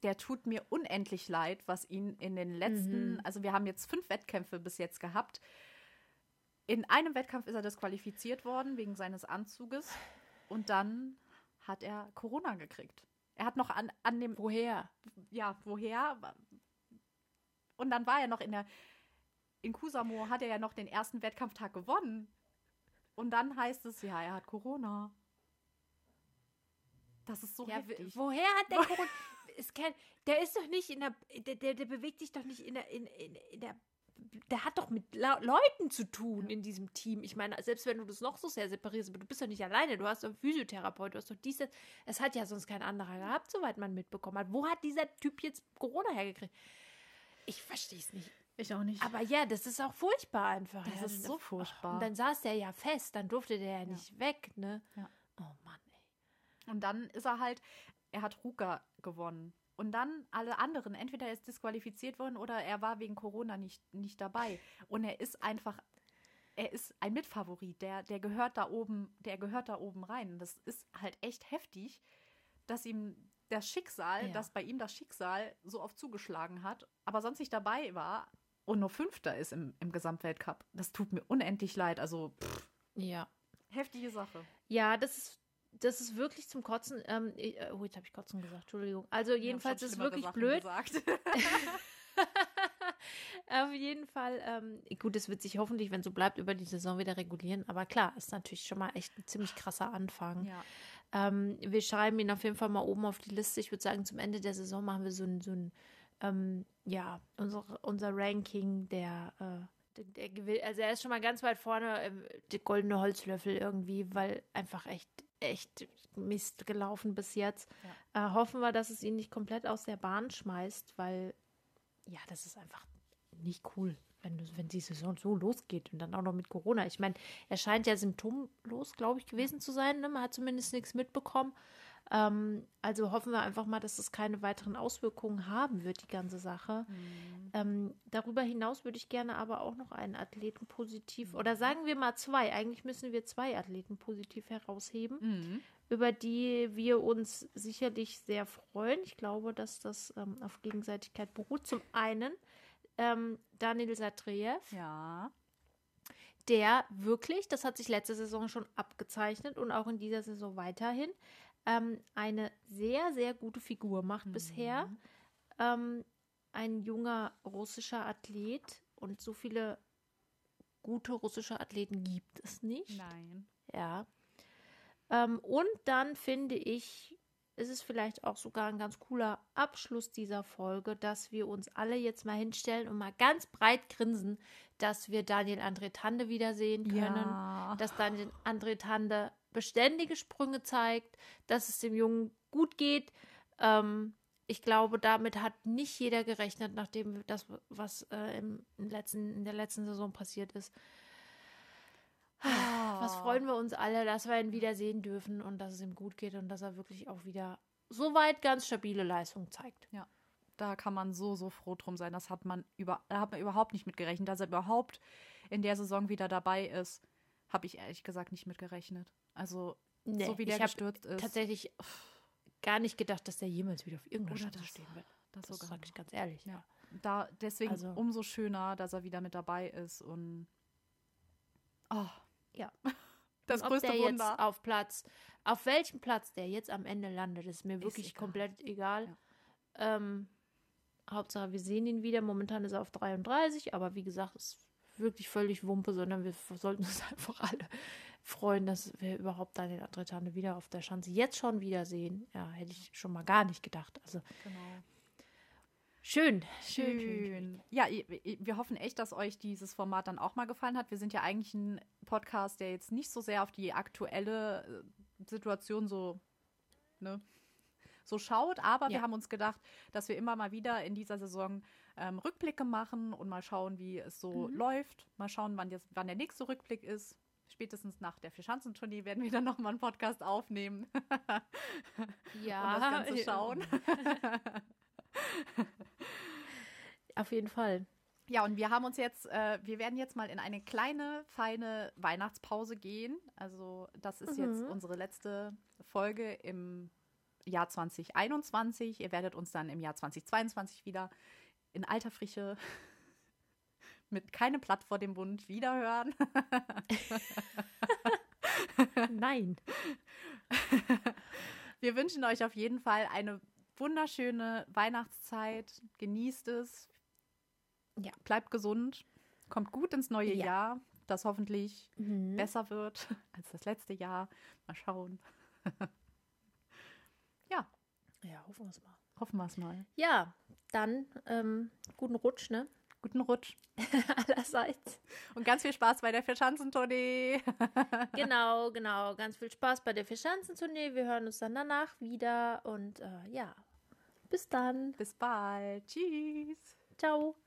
der tut mir unendlich leid, was ihn in den letzten, Mhm. also wir haben jetzt fünf Wettkämpfe bis jetzt gehabt. In einem Wettkampf ist er disqualifiziert worden wegen seines Anzuges und dann hat er Corona gekriegt. Er hat noch an, an dem Woher? ja, woher? Und dann war er noch in der, in Kusamo hat er ja noch den ersten Wettkampftag gewonnen. Und dann heißt es, ja, er hat Corona. Das ist so Ja, heftig. woher hat der Corona? Ist kein, der ist doch nicht in der, der, der, der bewegt sich doch nicht in der, in, in, in der, der hat doch mit Leuten zu tun in diesem Team. Ich meine, selbst wenn du das noch so sehr separierst, aber du bist doch nicht alleine, du hast doch einen Physiotherapeut, du hast doch dies, das. Es hat ja sonst kein anderer gehabt, soweit man mitbekommen hat. Wo hat dieser Typ jetzt Corona hergekriegt? Ich verstehe es nicht. Ich auch nicht. Aber ja, das ist auch furchtbar einfach. Das ja. ist so furchtbar. Und dann saß der ja fest, dann durfte der ja, nicht weg, ne? Ja. Oh Mann. Und dann ist er halt, er hat Ruka gewonnen. Und dann alle anderen, entweder er ist disqualifiziert worden oder er war wegen Corona nicht, nicht dabei. Und er ist einfach, er ist ein Mitfavorit, der, der gehört da oben, der gehört da oben rein. Das ist halt echt heftig, dass ihm das Schicksal, Ja. dass bei ihm das Schicksal so oft zugeschlagen hat, aber sonst nicht dabei war und nur Fünfter ist im, im Gesamtweltcup. Das tut mir unendlich leid. Also pff, Ja. heftige Sache. Ja, das ist, das ist wirklich zum Kotzen. Ähm, äh, oh, jetzt habe ich Kotzen gesagt, Entschuldigung. Also jedenfalls ist es wirklich blöd. Auf jeden Fall, ähm, gut, es wird sich hoffentlich, wenn so bleibt, über die Saison wieder regulieren. Aber klar, ist natürlich schon mal echt ein ziemlich krasser Anfang. ja. Ähm, wir schreiben ihn auf jeden Fall mal oben auf die Liste. Ich würde sagen, zum Ende der Saison machen wir so ein, so ein ähm, ja, unsere, unser Ranking der, äh, der, der. Also er ist schon mal ganz weit vorne, äh, der goldene Holzlöffel irgendwie, weil einfach echt, echt Mist gelaufen bis jetzt. Äh, hoffen wir, dass es ihn nicht komplett aus der Bahn schmeißt, weil ja, das ist einfach nicht cool, wenn, wenn die Saison so losgeht und dann auch noch mit Corona. Ich meine, er scheint ja symptomlos, glaube ich, gewesen zu sein. Ne? Man hat zumindest nichts mitbekommen. Ähm, also hoffen wir einfach mal, dass es keine weiteren Auswirkungen haben wird, die ganze Sache. Ähm, darüber hinaus würde ich gerne aber auch noch einen Athleten positiv, oder sagen wir mal zwei, eigentlich müssen wir zwei Athleten positiv herausheben Mhm. über die wir uns sicherlich sehr freuen. Ich glaube, dass das ähm, auf Gegenseitigkeit beruht. Zum einen ähm, Daniel Satriev, Ja. der wirklich, das hat sich letzte Saison schon abgezeichnet und auch in dieser Saison weiterhin, ähm, eine sehr, sehr gute Figur macht bisher. Ähm, ein junger russischer Athlet und so viele gute russische Athleten gibt es nicht. Nein. Ja. Ähm, und dann finde ich, ist es vielleicht auch sogar ein ganz cooler Abschluss dieser Folge, dass wir uns alle jetzt mal hinstellen und mal ganz breit grinsen, dass wir Daniel André Tande wiedersehen können, Ja. dass Daniel André Tande beständige Sprünge zeigt, dass es dem Jungen gut geht. Ähm, ich glaube, damit hat nicht jeder gerechnet, nachdem das, was äh, im, im letzten, in der letzten Saison passiert ist. Was freuen wir uns alle, dass wir ihn wieder sehen dürfen und dass es ihm gut geht und dass er wirklich auch wieder soweit ganz stabile Leistung zeigt. Ja, da kann man so, so froh drum sein. Das hat man, über, da hat man überhaupt nicht mit gerechnet, dass er überhaupt in der Saison wieder dabei ist. Habe ich ehrlich gesagt nicht mit gerechnet. Also, Nee, so wie der gestürzt ist. Tatsächlich gar nicht gedacht, dass der jemals wieder auf irgendeiner das- stehen wird. das Das sage ich ganz ehrlich. Ja. Da, deswegen Also- umso schöner, dass er wieder mit dabei ist und oh, Ja. das Und ob größte der Wunder. jetzt auf Platz, auf welchem Platz der jetzt am Ende landet, ist mir wirklich egal. komplett egal. Ähm, Hauptsache, wir sehen ihn wieder. Momentan ist er auf 33, aber wie gesagt, ist wirklich völlig Wumpe, sondern wir sollten uns einfach alle freuen, dass wir überhaupt Daniel Andretane wieder auf der Schanze jetzt schon wiedersehen. Ja, hätte ich schon mal gar nicht gedacht. Also Genau. schön, schön, schön. Ja, wir hoffen echt, dass euch dieses Format dann auch mal gefallen hat. Wir sind ja eigentlich ein Podcast, der jetzt nicht so sehr auf die aktuelle äh, Situation so, ne, so schaut, aber wir Ja. haben uns gedacht, dass wir immer mal wieder in dieser Saison ähm, Rückblicke machen und mal schauen, wie es so läuft. Mal schauen, wann, jetzt, wann der nächste Rückblick ist. Spätestens nach der Vierschanzentournee werden wir dann nochmal einen Podcast aufnehmen Ja, und das Ganze schauen. Auf jeden Fall. Ja, und wir haben uns jetzt, äh, wir werden jetzt mal in eine kleine, feine Weihnachtspause gehen. Also das ist jetzt unsere letzte Folge im Jahr 2021. Ihr werdet uns dann im Jahr 2022 wieder in alter Frische mit keinem Blatt vor dem Mund wiederhören. Nein. Wir wünschen euch auf jeden Fall eine wunderschöne Weihnachtszeit. Genießt es. Ja. Bleibt gesund. Kommt gut ins neue Ja. Jahr, das hoffentlich Mhm. besser wird als das letzte Jahr. Mal schauen. ja, Ja, hoffen wir es mal. hoffen wir es mal. Ja, dann ähm, guten Rutsch, ne? Guten Rutsch Allerseits. und ganz viel Spaß bei der Vierschanzentournee. genau, genau. Ganz viel Spaß bei der Vierschanzentournee. Wir hören uns dann danach wieder und äh, ja, bis dann. Bis bald. Tschüss. Ciao.